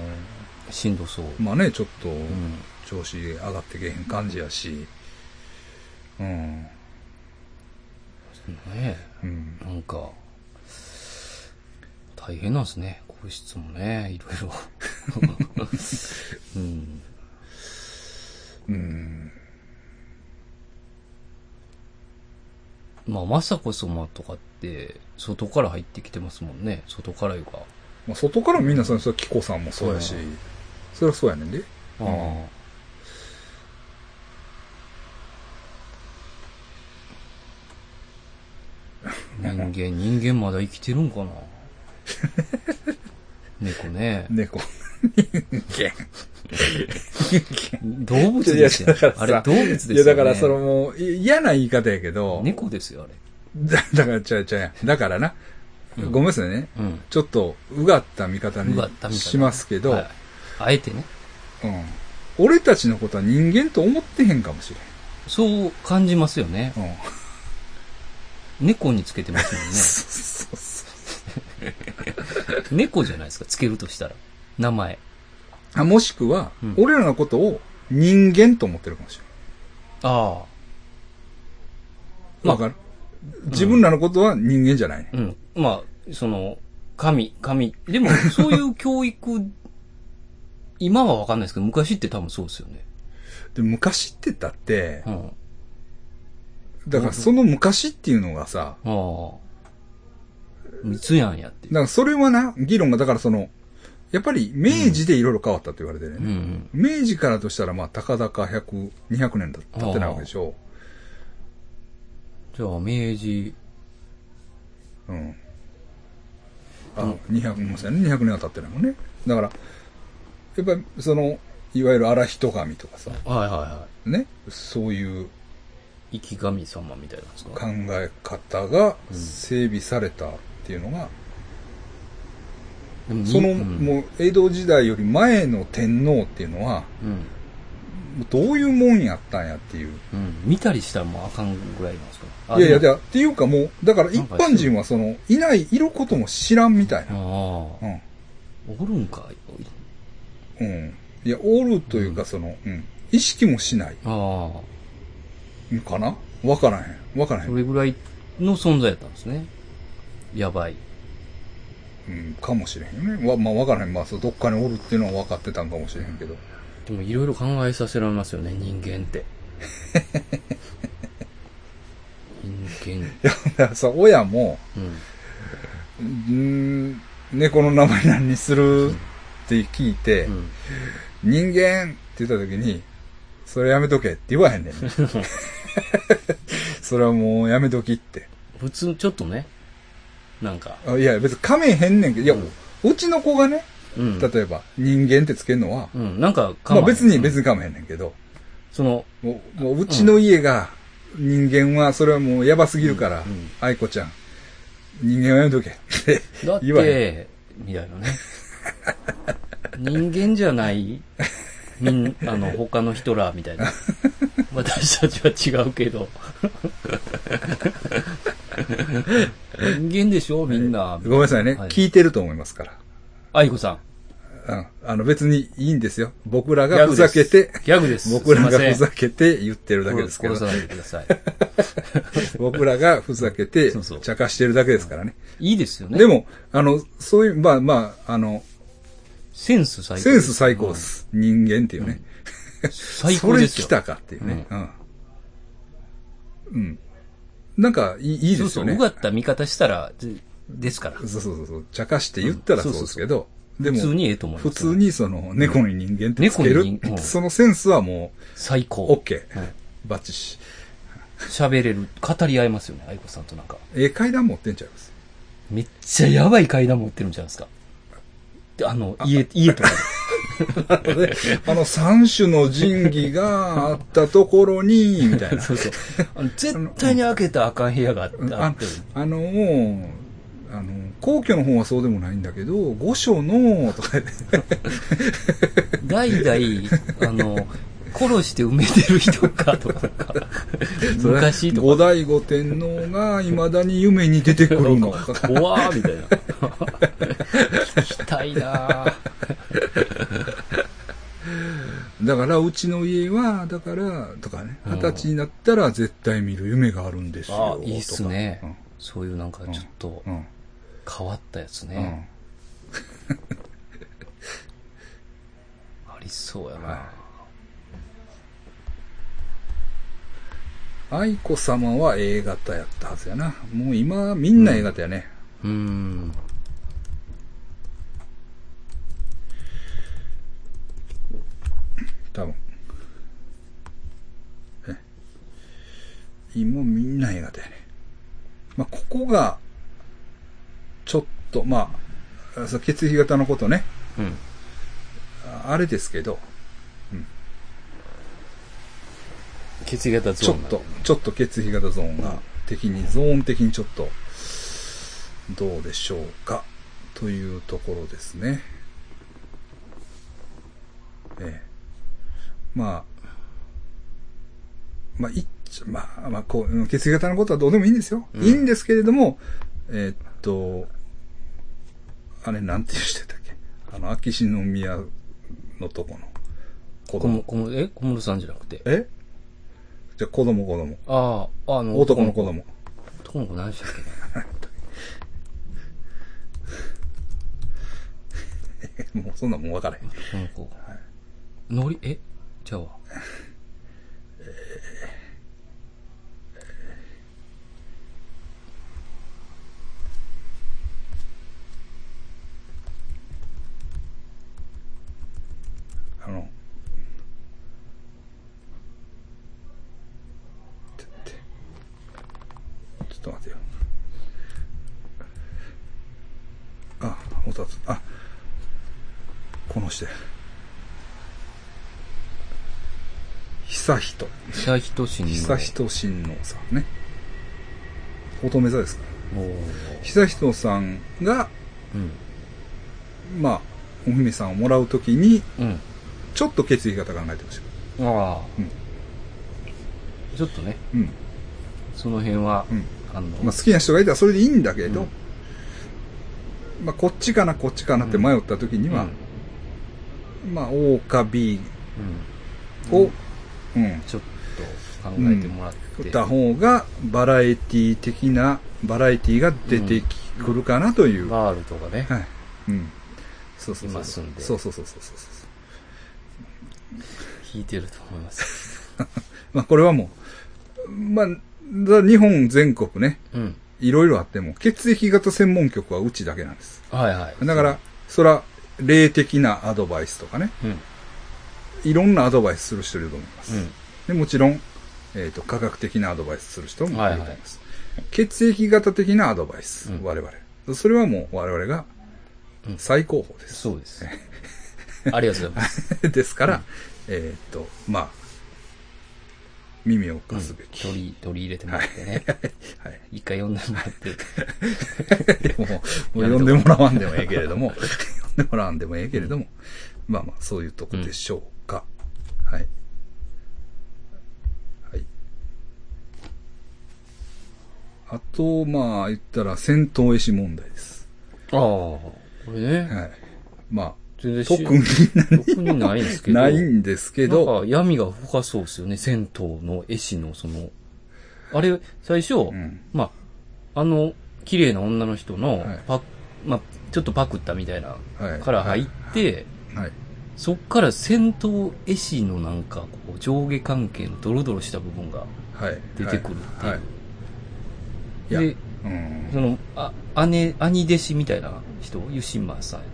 しんどそう。まあね、ちょっとうん。調子上がってけへん感じやし、うん、ねうん。なんか、大変なんですね。皇室もね、いろいろ。うん。うん。まあ、雅子様とかって、外から入ってきてますもんね。外からいうか。まあ、外からみんなそう、それ、紀子さんもそうやし、うんそりゃそうやねんで。ああ。人間、人間まだ生きてるんかな？猫ね。猫。動物ですよ。あれ動物ですよ、ね。いや、だからそのもう、い嫌な言い方やけど、猫ですよ、あれ。だだから、ちゃうちゃう。だからな、うんごめんなさいね。うん。ちょっと、うがった見方にうがった見方しますけど、はいあえてね。うん。俺たちのことは人間と思ってへんかもしそう感じますよね。れん。うん。猫につけてますもんね。そうそうそう猫じゃないですか、つけるとしたら。名前。あもしくは、うん俺らのことを人間と思ってるかもしれああ。ん。わかる？自分らのことは人間じゃないね。うん。まあ、その、神、神。でも、そういう教育、今はわかんないですけど、昔って多分そうですよね。で、昔って言ったってう、ん。あだからその昔っていうのがさ、あ。いつやんやっていう。だからそれはな、議論が、だからその、やっぱり明治でいろいろ変わったって言われてるようね。ん。明治からとしたら、まあ、たかだか100、200年だ経ってないわけでしょ。じゃあ、明治、うん。あ、200年、そうやね、200年は経ってないもんね。だから、やっぱり、その、いわゆる荒人神とかさ、はいはいはね、そういうい。生き神様みたいなんです考かえ方が整備されたっていうのが、でもその、うんもう、江戸時代より前の天皇っていうのは、うん。どういうもんやったんやっていう。うん。見たりしたらもうあかんぐらいなんですか？あいやいや、っていうかもう、だから一般人はその、いない、いることも知らんみたいな。ああ。うん。おるんかい？うん。いや、おるというか、その、うん。意識もしない。ああ。んかな？わからへん。わからへん。それぐらいの存在やったんですね。やばい。うん、かもしれへんよね。わ、まあ、わからへん。まあ、そう、どっかにおるっていうのは分かってたんかもしれへんけど。でもいろいろ考えさせられますよね、人間って。人間。いや、さ、親も、うん。ん、猫の名前何にするって聞いて、うん。人間って言った時に、それやめとけって言わへんねん。それはもうやめときって。普通、ちょっとね。なんか。あいや、別に噛めへんねんけど、いや、うちの子がね、うん。例えば人間ってつけるのは、うん。なんか、まあ別に、に。別に噛めへんねんけど、その、もう、もううちの家が人間は、それはもうやばすぎるから、うんうん愛子ちゃん。人間はやめとけ。ってだっ言わへん。て、みたいなね。人間じゃない、みん、あの、他の人ら、みたいな。私たちは違うけど。人間でしょみんな。ごめんなさいね、はい聞いてると思いますから。愛子さん。うん。あの別にいいんですよ。僕らがふざけて、ギャグです。僕らがふざけて言ってるだけですけど殺、殺さないでください。僕らがふざけて茶化してるだけですからね。いいですよね。で、も、あの、そういう、まあまあ、あの、センス最高。センス最高で。す。人間っていうね。最高ですよ。それ来たかっていうね。うん。うん。なんか、いいいいそうそう。ですよね。うがった見方したら、でですから。そうそうそうそう。茶化して言ったらそうですけど、でも、普通にええと思います。普通。にその、猫に人間ってつけるうんそのセンスはもう、最高。オッケーはい。バッチシ。喋れる。語り合えますよね、愛子さんとなんか。ええ階段持ってんちゃいます？めっちゃやばい階段持ってるんじゃないですか。であの、家、家とかで。あの、三種の神器があったところに、みたいな。そうそう。あの絶対に開けたらあかん部屋があって、ああのーあの、皇居の方はそうでもないんだけど、御所の、とか 代々、あの、殺して埋めてる人かとか、か 昔と後か。醍醐天皇が未だに夢に出てくるの。怖ーみたいな。聞きたいなぁだから、うちの家は、だから、とかね、うん二十歳になったら絶対見る夢があるんですよ。あいいっすねとかそういうなんかちょっとうん。うん。変わったやつうんね。ありそうやなは愛子様は A 型やったはずやな。もう今、みんな A 型やね。うーん。多分。え？今みんな A 型やね。まあ、ここが、ちょっと、まあ、血液型のことね、うん。ああれですけど、血液型ゾーンちょっと、ちょっと血液型ゾーンが的に、ゾーン的にちょっと、どうでしょうか、というところですね。ええ。まあ、まあ、いっちゃ、まあ、まあ、こううん、血液型のことはどうでもいいんですよ。うんいいんですけれども、えーっと、あれ、なんて言う人だっけ？あの、秋篠宮のとこの子供。小室さんじゃなくて。え？じゃあ子供子供。ああ、あの、男の子供。男の子何でしたっけ？もうそんなんもう分からへん。男の子。のり、え？じゃあ。あの、ちょっと、ちょっと待てよ。あ、おたつ、あ、この人や。久人。久人氏の。久人親王さんね。乙女座ですかおー久人さんが、うん。まあ、お姫さんをもらうときに、うん。ちょっと血液型考えてました。ああ。うんちょっとね、うん。その辺は、うん。あの、まあ、好きな人がいたらそれでいいんだけど、うんまあ、こっちかな、こっちかなって迷った時には、まあ、O か B うん、を、うん、ちょっと考えてもらって。た方が、バラエティ的な、バラエティが出てきくるかなという。ガールとかね。はい。うん。そうそうそう。いますんでそうそうそうそうそう。聞いてると思います。まあ、これはもう、まあ、だ日本全国ね、うん。いろいろあっても、血液型専門局はうちだけなんです。はいはい。だから、そら、霊的なアドバイスとかね、うん。いろんなアドバイスする人いると思います。うん。でもちろん、えっ、と、科学的なアドバイスする人もいると思います。はい血液型的なアドバイス、うん我々。それはもう我々がうん最高峰です。そうです。ありがとうございます。ですから、えっ、と、まあ、耳を貸すべき。取り、取り入れてもらってね。はい。一回読んでもらって。でも、もう呼んでもらわんでもええけれども、呼んでもらわんでもええけれども、まあまあ、そういうとこでしょうか。はい。はい。あと、まあ、言ったら、戦闘絵師問題です。ああ、これね。はい。まあ、全然特に何特にないんですけど。ないんですけなんど、か闇が深そうですよね。銭湯の絵師のその、あれ、最初、うんまあ、あの、綺麗な女の人のはいパ、まあ、ちょっとパクったみたいな、はいから入って、はい。そっから戦闘絵師のなんか、こう、上下関係のドロドロした部分がはい。出てくるっていう。で、うん。その、あ、姉、兄弟子みたいな人、湯島さんやったっけ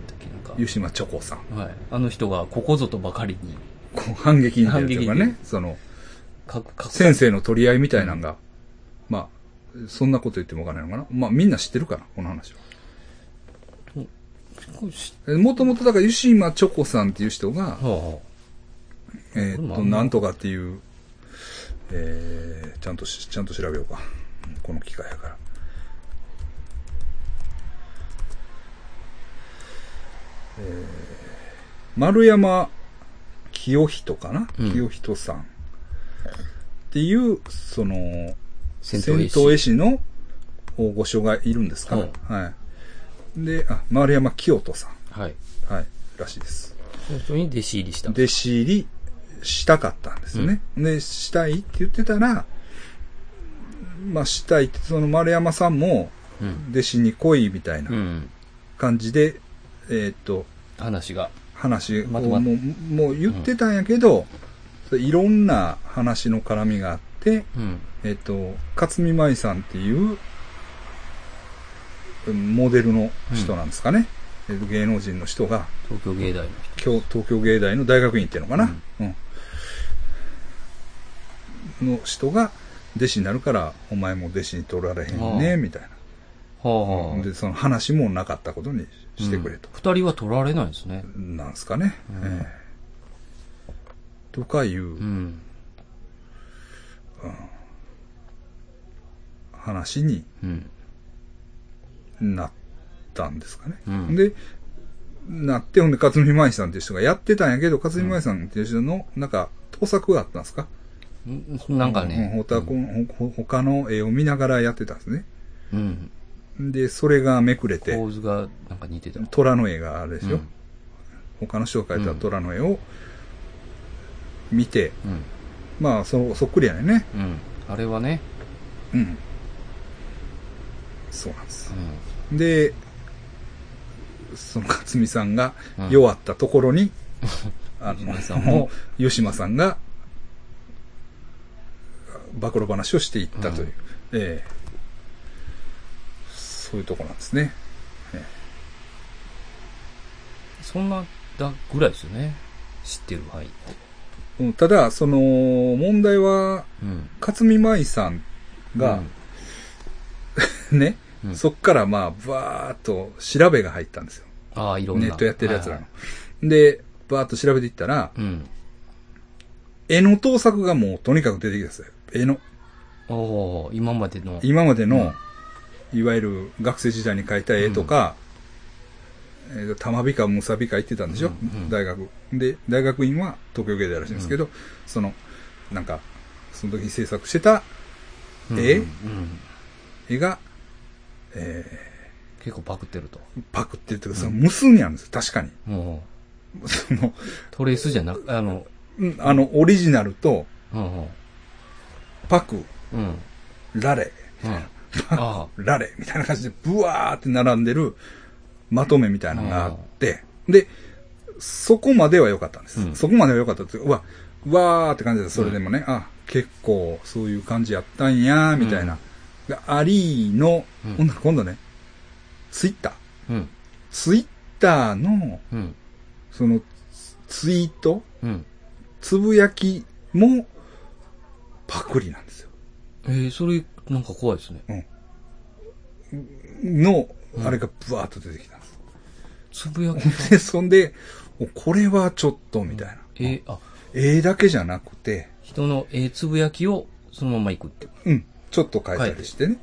なんか。湯島チョコさん。はい。あの人がここぞとばかりに、こう反撃みたいなやつが反撃ね、その、かく、かく、先生の取り合いみたいなのが、まあ、そんなこと言ってもわからないのかな？まあ、みんな知ってるかな、この話は。もともとだから、湯島チョコさんっていう人が、はえーっと、なんとかっていう、えー、ちゃんとし、ちゃんと調べようか。うんこの機会やから。えー、丸山清人かな、うん清人さん。っていう、その、戦戦闘絵師の大御所がいるんですか、うんはい。で、あ、丸山清人さん。あ、はい。はい。らしいです。その人に弟子入りした。弟子入りしたかったんですよね。で、したいって言ってたら、まあ、したいって、その丸山さんも、うん。弟子に来いみたいなうん。感じで、えーっと、話が。話をまとまっもうもう言ってたんやけど、いろんな話の絡みがあって、うん。えーっと、勝見舞さんっていう、うんモデルの人なんですかね。えーっと芸能人の人が、東京芸大の京東京芸大の大学院っていうのかな、うんの人が弟子になるから、お前も弟子に取られへんね、ああみたい人。はあ、な。で、その話もなかったことにしてくれと。うん二人は取られないんですね。なんですかね。うんええとかいううん。話にうん。なったんですかね。うんで、なって、ほんで、勝見舞さんっていう人がやってたんやけど、勝見舞さんっていう人の、なんか、盗作があったんですか？んなんかね。他の絵を見ながらやってたんですね。うん。で、それがめくれて、構図がなんか似てた。虎の絵があるでしょ。うん他の人が描いた虎の絵を見て、うん。まあ、そ、そっくりやねんね。うん。あれはね。うん。そうなんですう。ん。で、その勝美さんがうん弱ったところに、あ吉間さんも、吉間さんが、暴露話をしていったという、ええそういうとこなんですね。そんなだぐらいですよね。知ってる範囲って。うんただ、その、問題は、うん。勝見舞さんが、ね、うんそっからまあ、バーっと調べが入ったんですよ。ああ、いろんな。ネットやってる奴らの。はいで、バーっと調べていったら、うん。絵の盗作がもうとにかく出てきたんですよ。絵の。おお今までの。今までの、いわゆる学生時代に描いた絵とか、えーと玉美かムサビか言ってたんでしょ、うんうん大学。で、大学院は東京芸大らしいんですけど、その、なんか、その時に制作してた絵？うんうん絵が、え結構パクってると。ーパクってるというか、その無数にあるんですよ、確かに。もその、う、トレースじゃなく、あの、うんあの、オリジナルと、うんうん。パク、うん。ラレ、うん。あ ラレ、みたいな感じで、ブワーって並んでるまとめみたいなのがあって、で、そこまでは良かったんです。うんそこまでは良かったっていうわ、うわーって感じで、それでもね、あ、結構そういう感じやったんや、みたいな。がありの、うん今度ね、ツイッター。あ。うん。ツイッターの、うん。その、ツイート、うん。つぶやきも、パクリなんですよ。えー、それ、なんか怖いですね。の、あれがブワーっと出てきたんです。つぶやきが。で、そんで、おこれはちょっと、みたいな。えー、あ、絵だけじゃなくて、人のええつぶやきをそのまま行くっていう。うん。ちょっと変えたりしてね。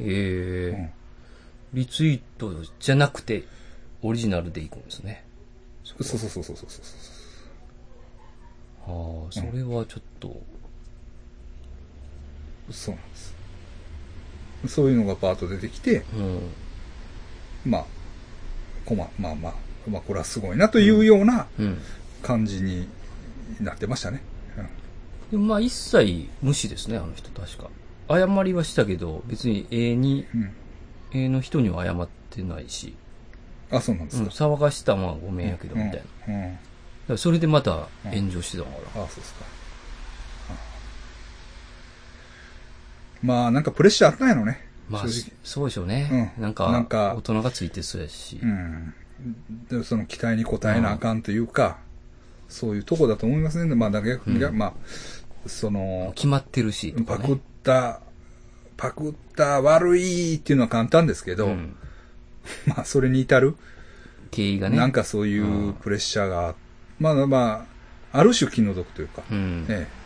ええうんリツイートじゃなくて、オリジナルで行くんですね。そうそうそうそうそうそう。ああ、それはちょっと、そうなんです。そういうのがパーッと出てきて、うん。まあ、こま、まあまあ、まあこれはすごいなというようなうん。感じになってましたね。でもまあ一切無視ですね、あの人確か。謝りはしたけど、別に A に、うん。うん A の人には謝ってないし、あ、そうなんでうん、すか。騒がしたまあごめんやけど、みたいな。それでまた炎上してたから。あ、そうですか。まあ、なんかプレッシャーあったんやろね。まあ正直。、そうでしょうね。うんなんか、なんか大人がついてそうやし。うん。でその期待に応えなあかんというか、そういうとこだと思いますね。まあ、だけ、うんまあ、その、決まってるし、ねパクった、パクった悪いっていうのは簡単ですけど、うん まあ、それに至る、経緯がね。なんかそういううんプレッシャーが、まあまあ、ある種気の毒というか、うん。ええ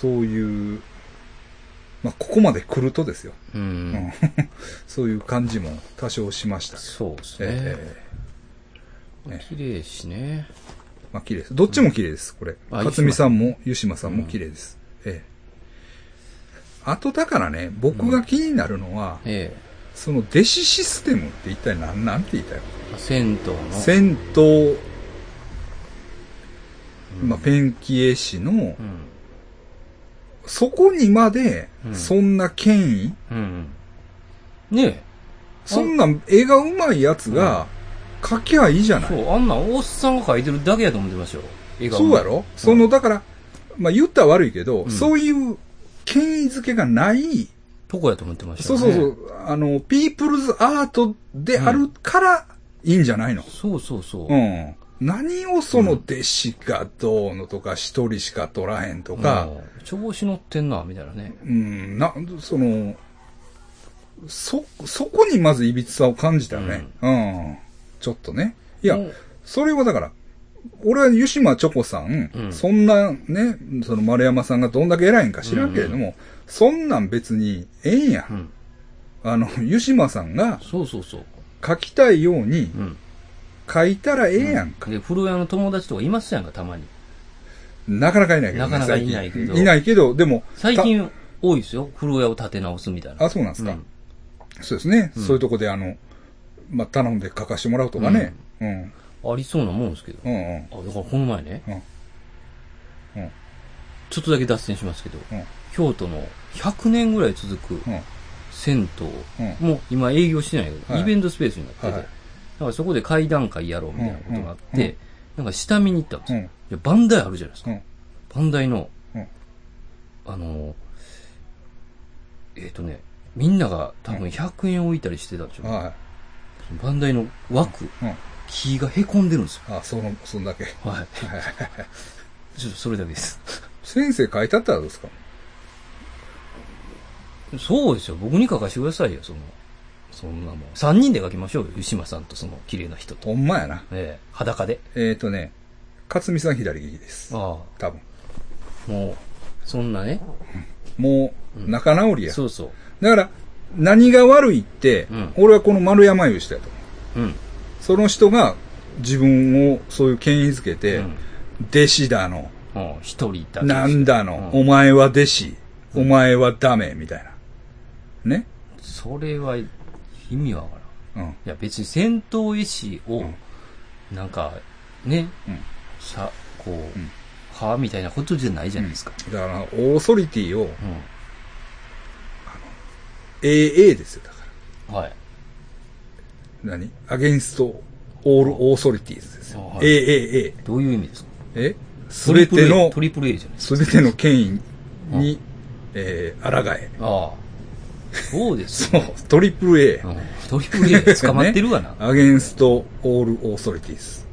そういう、まあ、ここまで来るとですよ。う。うんん そういう感じも多少しました。そうですね。えええ綺麗しね。まあ、綺麗です。どっちも綺麗です、これ。あ勝美さんも、湯島さんも綺麗です。ええ。あと、だからね、僕が気になるのは、えその弟子システムって一体何なんて言いたい。銭湯の。銭湯、うんまあ、ペンキ絵師の、うん。そこにまでう、んそんな権威、うん。ねえ。そんな絵が上手いやつが、描きゃいいじゃない。そう、あんなんおっさんが描いてるだけやと思ってましたよ。絵がそうやろ、その、だから、まあ言ったら悪いけど、うんそういう権威づけがない、とこやと思ってましたよね。そうそうそう、あの、ピープルズアートであるからいいんじゃないの、そうそうそう。うん、何をその弟子がどうのとか、一人しか取らへんとか、うん調子乗ってんな、みたいなね。うん、な、その、そ、そこにまずいびつさを感じたよね。うん。ちょっとね。いや、うんそれはだから、俺は湯島チョコさん、うんそんなね、その丸山さんがどんだけ偉いんか知らんけれども、そんなん別にええんや。うん。あの、湯島さんがそうそうそう。書きたいようにうん。書いたらええやんか。で、風呂屋の友達とかいますやんか、たまに。なかなかいないけどね。なかなかいないけどいないけど、でも、最近多いですよ。風呂屋を立て直すみたいな。あ、そうなんですか。うんそうですね、うんそういうとこであの、まあ、頼んで書かしてもらうとかね。うん。ありそうなもんですけど。うんうん。あ、だからこの前ね、うん。うん。ちょっとだけ脱線しますけど、うん京都の100年ぐらい続くうん。銭湯、うん。もう今営業してないけど、はいイベントスペースになってて、はいだからそこで会談会やろうみたいなことがあって、うんうんなんか下見に行ったんですよ。うん。いや、バンダイあるじゃないですか。うん。バンダイの、うんあの、えっ、とね、みんなが多分100円置いたりしてたでしょ。はバンダイの枠、い。うん。木が凹んでるんですよ。あ、その、そんだけ。はい。は いちょっとそれだけです。先生書いてあったらどうですか？そうですよ。僕に書かせてくださいよ、その。そんなもん。三人で書きましょうよ。湯島さんとその綺麗な人と。ほんまやな。ええ裸で。えっ、ー、とね、勝美さん左利きです。あ多分。あ。もう、そんなね。もう、仲直りや。そうそう。だから、何が悪いって、うん俺はこの丸山いう人やと思う。うん。その人が自分をそういう権威づけて、うん弟子だの、うん一人だけ。なんだの、うんお前は弟子、お前はダメ、みたいな。ねそれは、意味わからん。うん。いや、別に戦闘絵師をうん、なんか、ね、うんさ、こう、んはみたいなことじゃないじゃないですか。だから、オーソリティをう AA ですよ、だから。ん。はい。何？アゲンストオールオーソリティーズですよ。はい AAA。どういう意味ですか？え？すべてのト、リプル A じゃないですすべての権威に、えー、抗え。か。ああ。そうですよ。そう、トリプル A。うんトリプル A 捕まってるわな。アゲンストオールオーソリティーズ。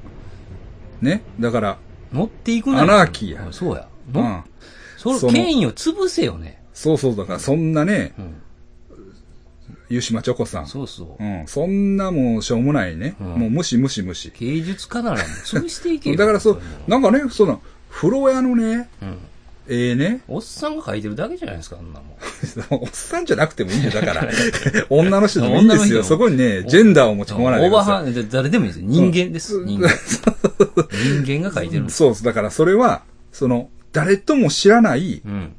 ねだから、乗っていくなアナーキーやうんそうや。のうん。その権威を潰せよね。そうそう、だからそんなね、うん。湯島チョコさん。そうそう。うん。そんなもうしょうもないね。うんもう無視無視無視。芸術家なら潰していけよ。だからそうなんかね、その、風呂屋のね、うん。ええね、おっさんが書いてるだけじゃないですか、あんなもん。おっさんじゃなくてもいいんだよ、だから。女の人でもいいんですよ。そこにね、ジェンダーを持ち込まないオーバーでくださハンド、誰でもいいですよ。人間です。うん人間。人間が書いてる。そうです。だからそれは、その、誰とも知らない、うん。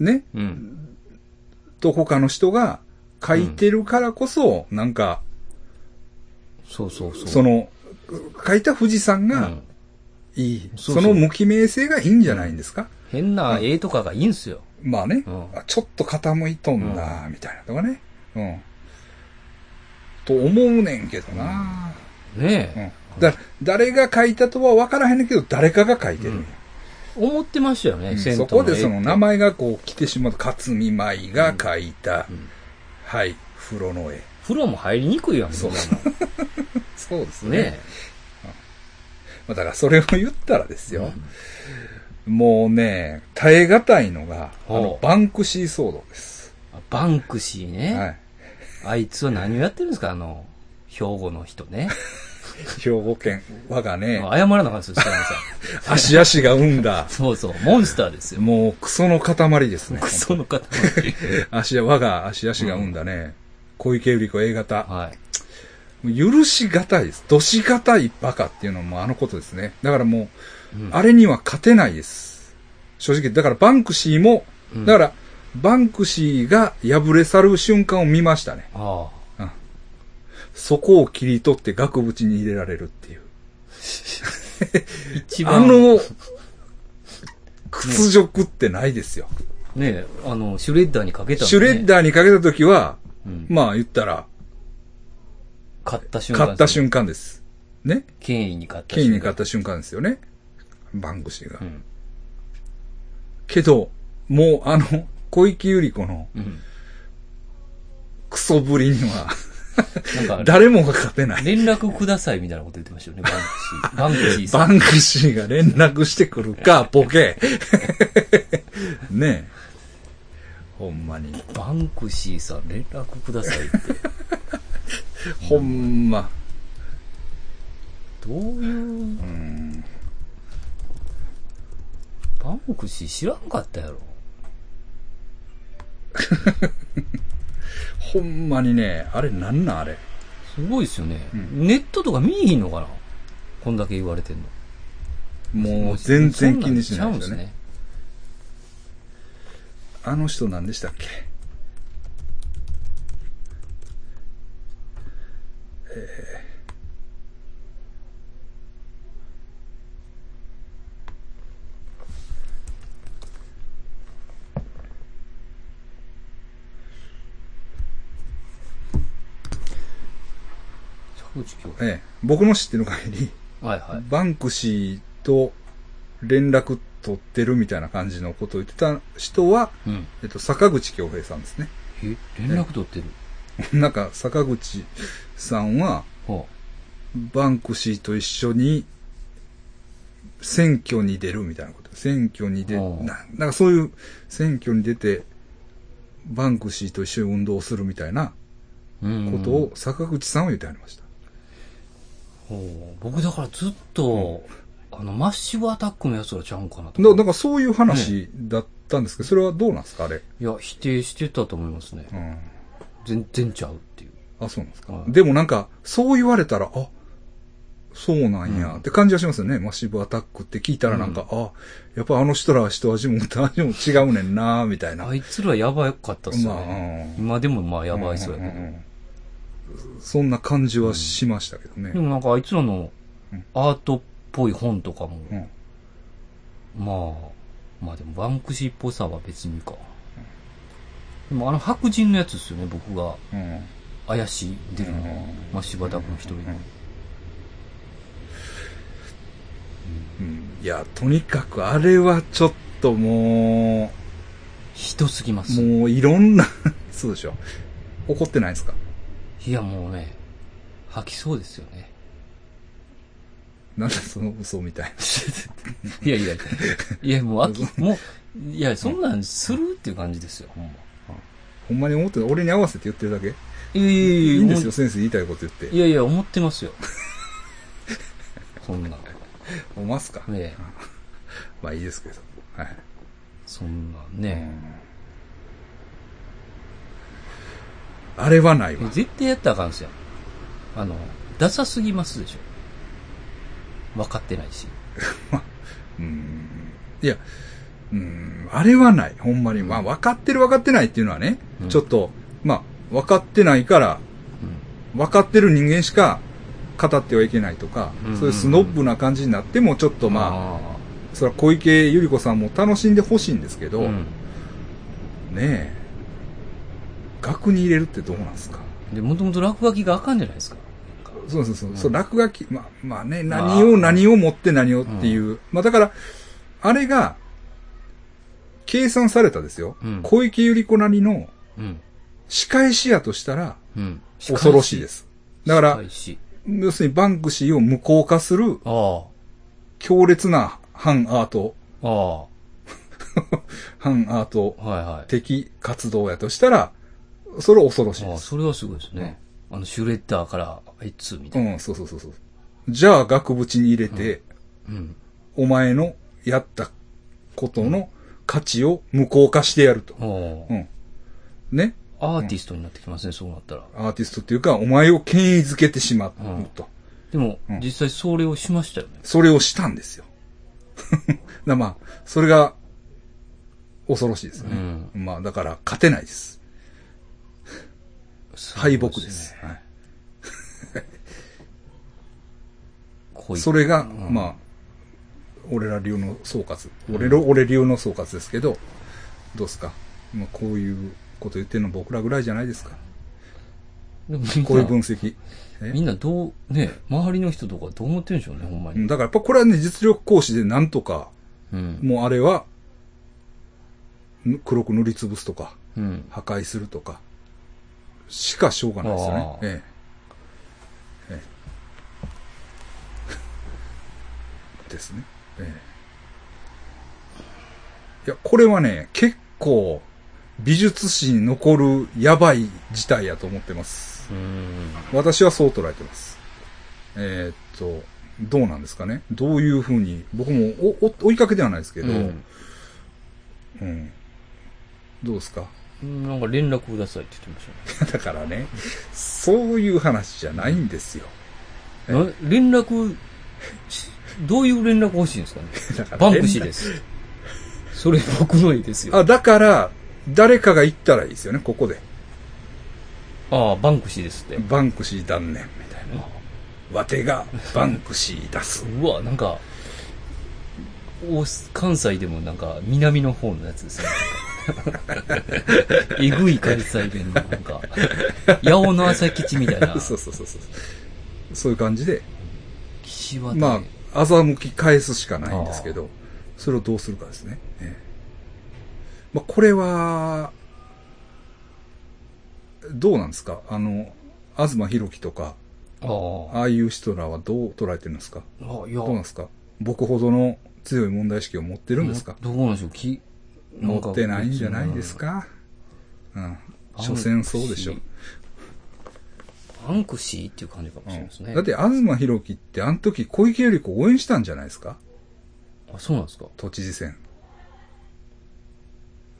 ね、うん。どこかの人が書いてるからこそ、なんか、そうそうそう。その、書いた富士山がうんいい。その無記名性がいいんじゃないんですか？変な絵とかがいいんすよ。まあね、うんあちょっと傾いとんな、みたいなとかね。うん。と思うねんけどな。ねえ。うん。だ誰が書いたとは分からへんねんけど、誰かが書いてるんや、思ってましたよね、うんそこでその名前。前がこう来てしまうと、勝見舞が書いた、うんはい、風呂の絵。風呂も入りにくいやん、そう そうですのねまあだからそれを言ったらですよ。もうね、耐え難いのが、あの、バンクシー騒動です。え。バンクシーね。はい。あいつは何をやってるんですか、あの、兵庫の人ね。兵庫県、我がね、謝らなあかんですよ、さん。足足が生んだ、そうそう、モンスターですよ。もうクソの塊ですね。クソの塊。足我が足足が生んだね、小池百合子 A 型。はい。許し難いです。どし難いバカっていうのもあのことですね。だからもう、うんあれには勝てないです。正直。だからバンクシーも、うんだから、バンクシーが破れ去る瞬間を見ましたね。あそこを切り取って額縁に入れられるっていう。あ。一あ番、の、屈辱ってないですよ。ねあの、シュレッダーにかけたのねシュレッダーにかけたときは、うんまあ言ったら、買った瞬間。勝った瞬間です。ね？権威に勝った権威に勝った瞬間ですよね。バンクシーが。うん。けど、もうあの、小池百合子のうん。クソぶりには、なんか、誰もが勝てない。連絡くださいみたいなこと言ってましたよね、バンクシー。バンクシーさん。バンクシーが連絡してくるか、ボケ。ねえ。ほんまに。バンクシーさん、連絡くださいって。ほんま。どういう、バンクシー知らんかったやろ。ほんまにね、あれなんなんあれ。すごいですよね。うんネットとか見えひんのかな？こんだけ言われてんの。もう全然気にしないですよね。ね。あの人何でしたっけ？ええ、僕の知ってる限り、はいはい。バンクシーと連絡取ってるみたいな感じのことを言ってた人は、うん。えっと、坂口京平さんですね。え、連絡取ってる？なんか、坂口さんは、ほバンクシーと一緒に、選挙に出るみたいなこと。選挙に出、ななんかそういう選挙に出て、バンクシーと一緒に運動するみたいな。ことを坂口さんは言ってありました。僕だからずっと、あの、マッシブアタックのやつらちゃうんかなとか。だだからそういう話だったんですけど、それはどうなんですかあれ？いや、否定してたと思いますね。うん。全然ちゃうっていう。あ、そうなんですか。はいでもなんか、そう言われたら、あ、そうなんや、うんって感じはしますよね。マッシブアタックって聞いたらなんか、あ、やっぱあの人らは一味も二味も違うねんな、みたいな。あいつらやばかったっすよね。まあうん今でもまあやばいそうやけど。んんうんそんな感じはしましたけどね。でもなんかあいつらのうんアートっぽい本とかも、うんまあ、まあでもバンクシーっぽさは別にか。でもあの白人のやつですよね、僕がうん怪しい出るのは。うんマッシブアタックの一人うんうんいや、とにかくあれはちょっともひどすぎます。う、もういろんな、そうでしょ。怒ってないですか？いやもうね、吐きそうですよね。なんだその嘘みたい いやいや、いやもう飽き、もう、いや、そんなんするっていう感じですよ、ほんま。ほんまに思ってる俺に合わせて言ってるだけ？いやいやいやいいんですよ、も先生言いたいこと言ってう。いやいや、思ってますよ。そんな。思ますか？ねえ。まあいいですけど。はい。そんなね。あれはないわ。絶対やったらあかんすよ。あの、ダサすぎますでしょ。分かってないし。うん。いや、うん、あれはない。ほんまに。まあ分かってる分かってないっていうのはね、うん。ちょっと、まあ分かってないから、分かってる人間しか語ってはいけないとか、うん。そういうスノッブな感じになってもちょっとまあ、あそれは小池百合子さんも楽しんでほしいんですけど、うん。ねえ、額に入れるってどうなんですか？で、もともと落書きがあかんじゃないですか。そうそうそう、うん。そう落書き、まあ、まあね、まあ。何を何を持って何をっていう、まあだから、あれが、計算されたですよ。うん小池百合子なりのうん。仕返しやとしたら、うん。恐ろしいです。だから、要するにバンクシーを無効化するあ強烈な反アート、反アート。的活動やとしたら、それは恐ろしいです。それはすごいですね。あの、シュレッダーから、あいつ、みたいな。うん、そうそうそうそう。じゃあ、額縁に入れて、うん。お前のやったことの価値を無効化してやると。おうん。ね。アーティストになってきますね、そうなったら。アーティストっていうか、お前を権威づけてしまうと。でもうん、実際それをしましたよね。それをしたんですよ。だまあ、それが、恐ろしいですよね。まあ、だから、勝てないです。敗北です。はいそれが、うんまあ、俺ら流の総括。俺の、俺流の総括ですけど、どうですか？まあ、こういうこと言ってるの僕らぐらいじゃないですか。でもこういう分析。え？みんなどう、ね、周りの人とかどう思ってるんでしょうね、ほんまに。うんだからやっぱこれはね、実力行使でなんとか、うん。もうあれは、ぬ黒く塗りつぶすとか、うん。破壊するとか、しかしょうがないですよねええ。ええ。ですね。ええ。いや、これはね、結構、美術史に残るやばい事態やと思ってます。うん。私はそう捉えてます。えーっと、どうなんですかねどういうふうに、僕も追いかけではないですけど、うんうん。どうですか？うんなんか連絡くださいって言ってまし だからね、そういう話じゃないんですよ。連絡し、どういう連絡欲しいんですかね？バンクシーです。それ僕の絵ですよ。あ、だから、誰かが言ったらいいですよね、ここで。ああ、バンクシーですって。バンクシー断念、みたいな。わてがバンクシー出す。うわ、なんか、お関西でもなんか南の方のやつですね。えぐい関西弁のなんか、八尾の朝吉みたいな。そうそうそうそう。そういう感じで、岸和田まあ、欺き返すしかないんですけど、それをどうするかですね。ええ。まあ、これは、どうなんですか？あの、東博樹とか、ああ。いう人らはどう捉えてるんですか？どうなんですか？僕ほどの強い問題意識を持ってるんですか？どうなんでしょう？き持ってないんじゃないですか？うん。所詮そうでしょ。バンクシーっていう感じかもしれないですね。だって、東博樹ってあの時小池百合子を応援したんじゃないですか？あ、そうなんですか都知事選。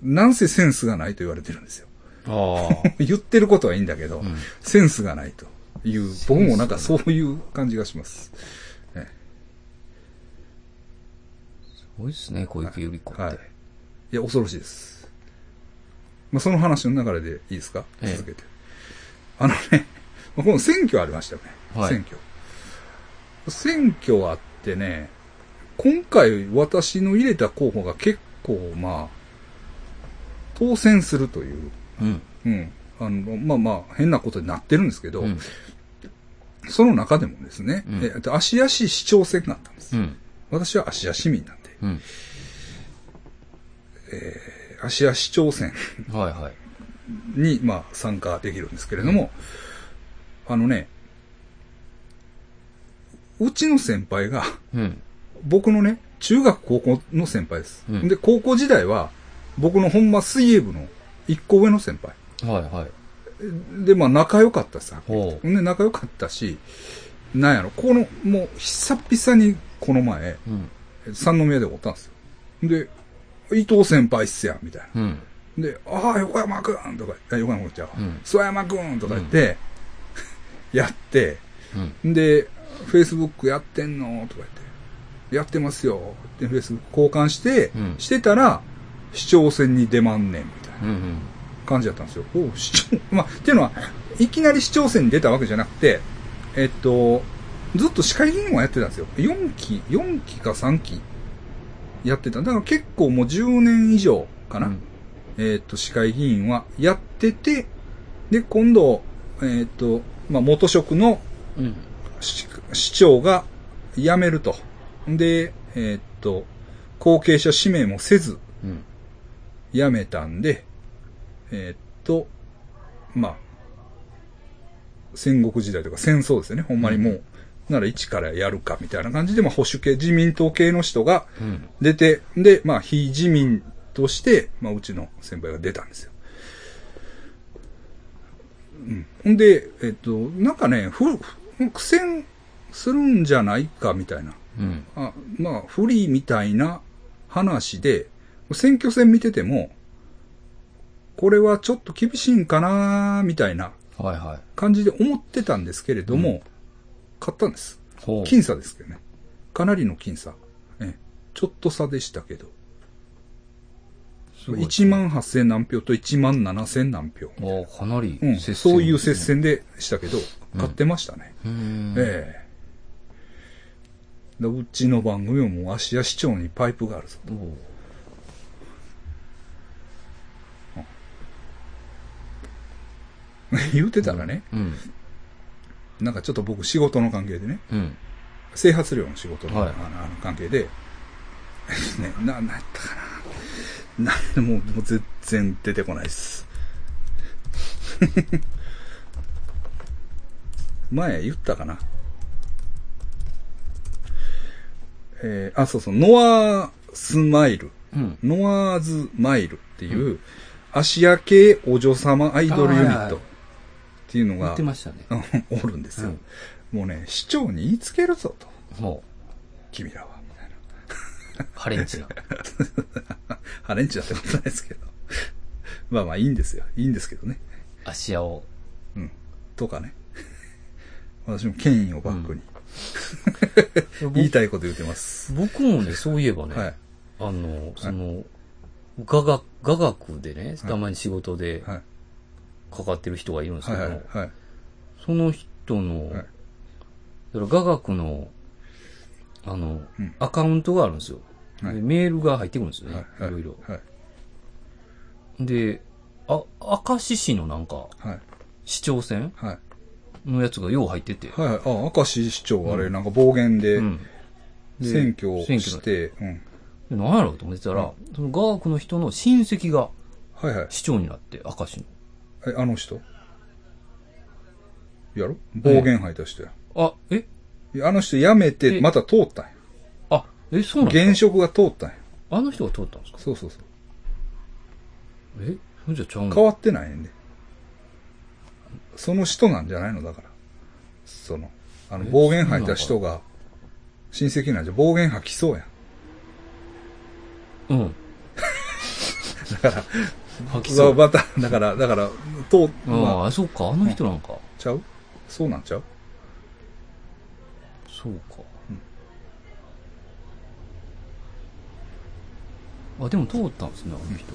なんせセンスがないと言われてるんですよ。ああ。言ってることはいいんだけど、うんセンスがないという、僕もなんかそういう感じがします。えすごいですね、小池百合子って。えはい。いや、恐ろしいです。まあ、その話の流れでいいですか？ええ続けて。あのね、まあこの選挙ありましたよね。はい選挙。選挙あってね、今回私の入れた候補が結構まあ、当選するという、うん。うん。あの、まあまあ、変なことになってるんですけど、うん。その中でもですね、うんえっと芦屋市市長選があったんです。うん。私は芦屋市民なんで、うん。芦屋市長選はいはい。に、まあ、参加できるんですけれども、あのね、うちの先輩が、うん。僕のね、中学高校の先輩です。うんで、高校時代は、僕のほんま水泳部の一個上の先輩。はいはい。で、まあ仲良かったさ。ほで仲良かったし、なんやろ、この、もう久々にこの前、う。うん。三宮でおったんですよ。で、伊藤先輩っすや、みたいな。うん。で、ああ、横山くんとか、あ横山くんちゃう諏訪山くんとか言って、やって、うん。で、フェイスブックやってんの？とか言って、やってますよ。ってフェイスブック交換して、うんしてたら、市長選に出まんねん、みたいなうんうん。感じだったんですよ。おう市長、まあ、っていうのは、いきなり市長選に出たわけじゃなくて、えっと、ずっと市会議員をやってたんですよ。4期、4期か3期やってた。だから結構もう10年以上かな。うんえっと、市会議員はやってて、で、今度、えっと、まあ、元職のうん。市市長が辞めると。で、えーっと、後継者指名もせずうん。辞めたんで、えーっと、まあ、戦国時代とか戦争ですよね。ほんまにもう、なら一からやるかみたいな感じで、まあ保守系、自民党系の人がうん。出て、で、まあ非自民として、まあうちの先輩が出たんですよ。うん。ほんで、えっと、なんかね、ふ、ふ苦戦するんじゃないかみたいな。うん。あまあ、不利みたいな話で、選挙戦見てても、これはちょっと厳しいんかなみたいなはいはい。感じで思ってたんですけれども、買ったんです。僅差ですけどね。かなりの僅差。ええちょっと差でしたけど。すごい1万8000何票と1万7000何票。ああ、かなりうん、そういう接。戦でしたけど、買ってましたね。うん。ええだうちの番組ももう芦屋市長にパイプがあるぞ。おう 言うてたらね、うん。なんかちょっと僕仕事の関係でね、うん。整髪料の仕事の,、はいあのあの関係で、ね、な、なんやったかな。なんでもうもう全然出てこないです。前言ったかな？えーあ、そうそう、ノアスマイル。うん。ノアーズマイルっていう、アシア系お嬢様アイドルユニットっていうのが言って、ましたね。うんおるんですよ。もうね、市長に言いつけるぞと。も君らは、ハレンチな。ハレンチだってことないですけど。まあまあいいんですよ。いいんですけどね。芦屋を。うん。とかね。私も権威をバックに、言いたいこと言ってます。僕もね、そういえばね、はい。あの、その、雅楽、雅楽でね、たまに仕事ではい。かかってる人がいるんですはい。けど、はい。はい。その人の、はいだから雅楽の、あの、うんアカウントがあるんですよ。はいでメールが入ってくるんですよね。はい。いろいろ。はい。で、あ、明石市のなんか、はい。市長選はい。のやつがよう入ってて。はい。あ、明石市長あれ、なんか暴言で選挙を選挙のして、うん。で何やろうと思ってたら、その雅楽の人の親戚がはいはい。市長になって、明石の。え、あの人？やろ？暴言吐いた人や。あ、えあの人辞めて、えまた通ったんや。あ、え、そうなんですか？現職が通ったんや。あの人が通ったんですか？そうそうそう。え？じゃちゃうの？変わってないんで。その人なんじゃないの？だから。その、あの、え？暴言吐いた人が、親戚なんじゃ暴言吐きそうやん。うん。だから、吐きそう。また、だから、だから、と、まあ、ああ、そっか、あの人なんか。ちゃう？そうなんちゃう？そうか。あ、でも通ったんですね、あの人。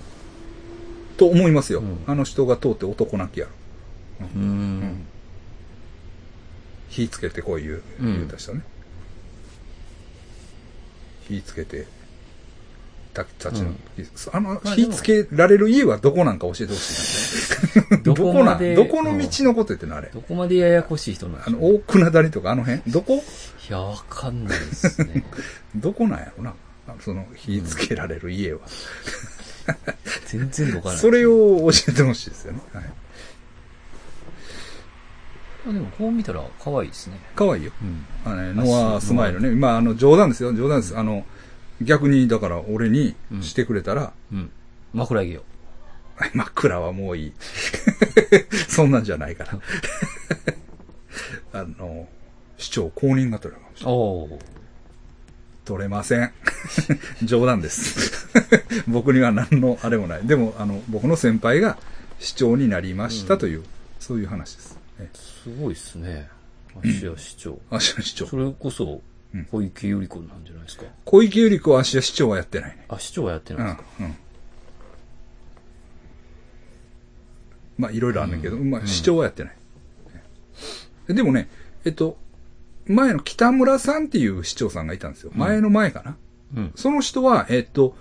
と思いますよ。うんあの人が通って男泣きやろ。うーん。火つけてこういう、うん言うた人ね。火つけて、たたちの、あの、まあでも火つけられる家はどこなんか教えてほしいな。どどこなんこまでどこの道のこと言ってんのあれ。どこまでややこしい人なんであの、大船谷とかあの辺？どこ？いや、わかんないですね。どこなんやろな。あその、火つけられる家は。全然わからない。それを教えてほしいですよね。はい。あでも、こう見たら可愛いですね。かわいいよ。うん。あのね、ノアスマイルね。まあ、あの、冗談ですよ。冗談です。あの、逆に、だから、俺にしてくれたら、うん。枕木を。枕はもういい。そんなんじゃないから。あの、市長公認が取れるかもしれない。取れません。冗談です。僕には何のあれもない。でも、あの、僕の先輩が市長になりましたという、そういう話です。えすごいっすね。芦屋市長。芦屋市長そ。れこそうん、小池百合子なんじゃないですか？小池百合子は芦屋市長はやってないね。あ、市長はやってうないですか？ん、うん。まあ、いろいろあるんだけど、まあ、市長はやってない。でもね、えっと、前の北村さんっていう市長さんがいたんですよ。前の前かな。うん。その人は、えっと、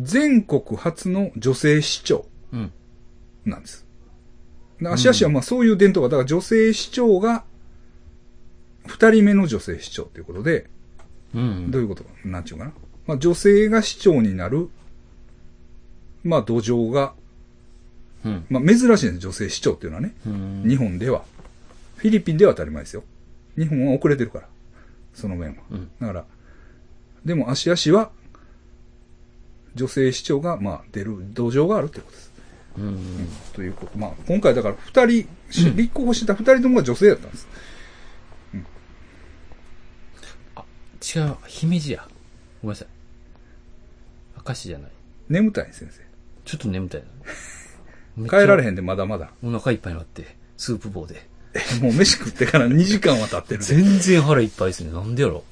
全国初の女性市長うん。なんです。で芦屋市はまあそういう伝統が、だから女性市長が、二人目の女性市長ということで、うん。どういうことか、なんちゅうかな。まあ女性が市長になる、まあ土壌が、うん。まあ珍しいんです、女性市長っていうのはね。うん。日本では。フィリピンでは当たり前ですよ。日本は遅れてるから。その面は。うん。だから、でも芦屋市は、女性市長が、まあ出る土壌があるということです。うん。ということ。まあ今回だから二人、し立候補してた二人ともが女性だったんです。違う、姫路や。ごめんなさい。明石じゃない。眠たい先生。ちょっと眠たいな。ん。帰られへんでまだまだ。お腹いっぱいになって、スープ棒で。もう飯食ってから2時間は経ってるで。全然腹いっぱいですね。なんでやろ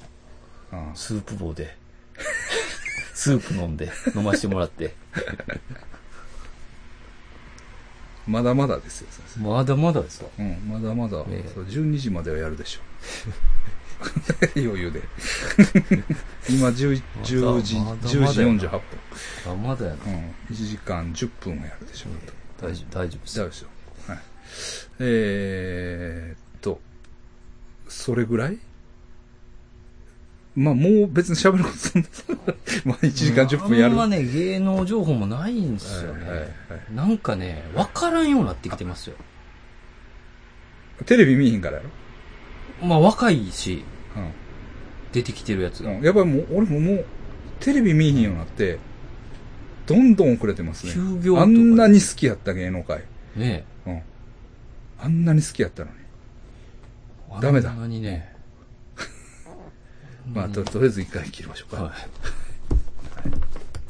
うんスープ棒で。スープ飲んで、飲ましてもらって。まだまだですよ。まだまだですわ。うん、まだまだ、ええそう12時まではやるでしょう。余裕で。今10、10時、まだまだ10時やな48分。あ、まだやな。うん、1時間10分はやるでしょう。大丈夫、大丈夫です。大丈夫ですよ。はい。えーっと、それぐらい？まあもう別に喋ることそんな、まあ1時間10分やる。あんまね、芸能情報もないんですよね。はいはいはいなんかね、わからんようになってきてますよ。テレビ見えへんからやろ？まあ若いし、うん。出てきてるやつが。うん、やっぱりもう、俺ももう、テレビ見えへんようになって、どんどん遅れてますね。休業とかあんなに好きやった芸能界。ねうん。あんなに好きやったのに。ダメだ。あんなにね。まあ、とりあえず一回切りましょうか。はい、はい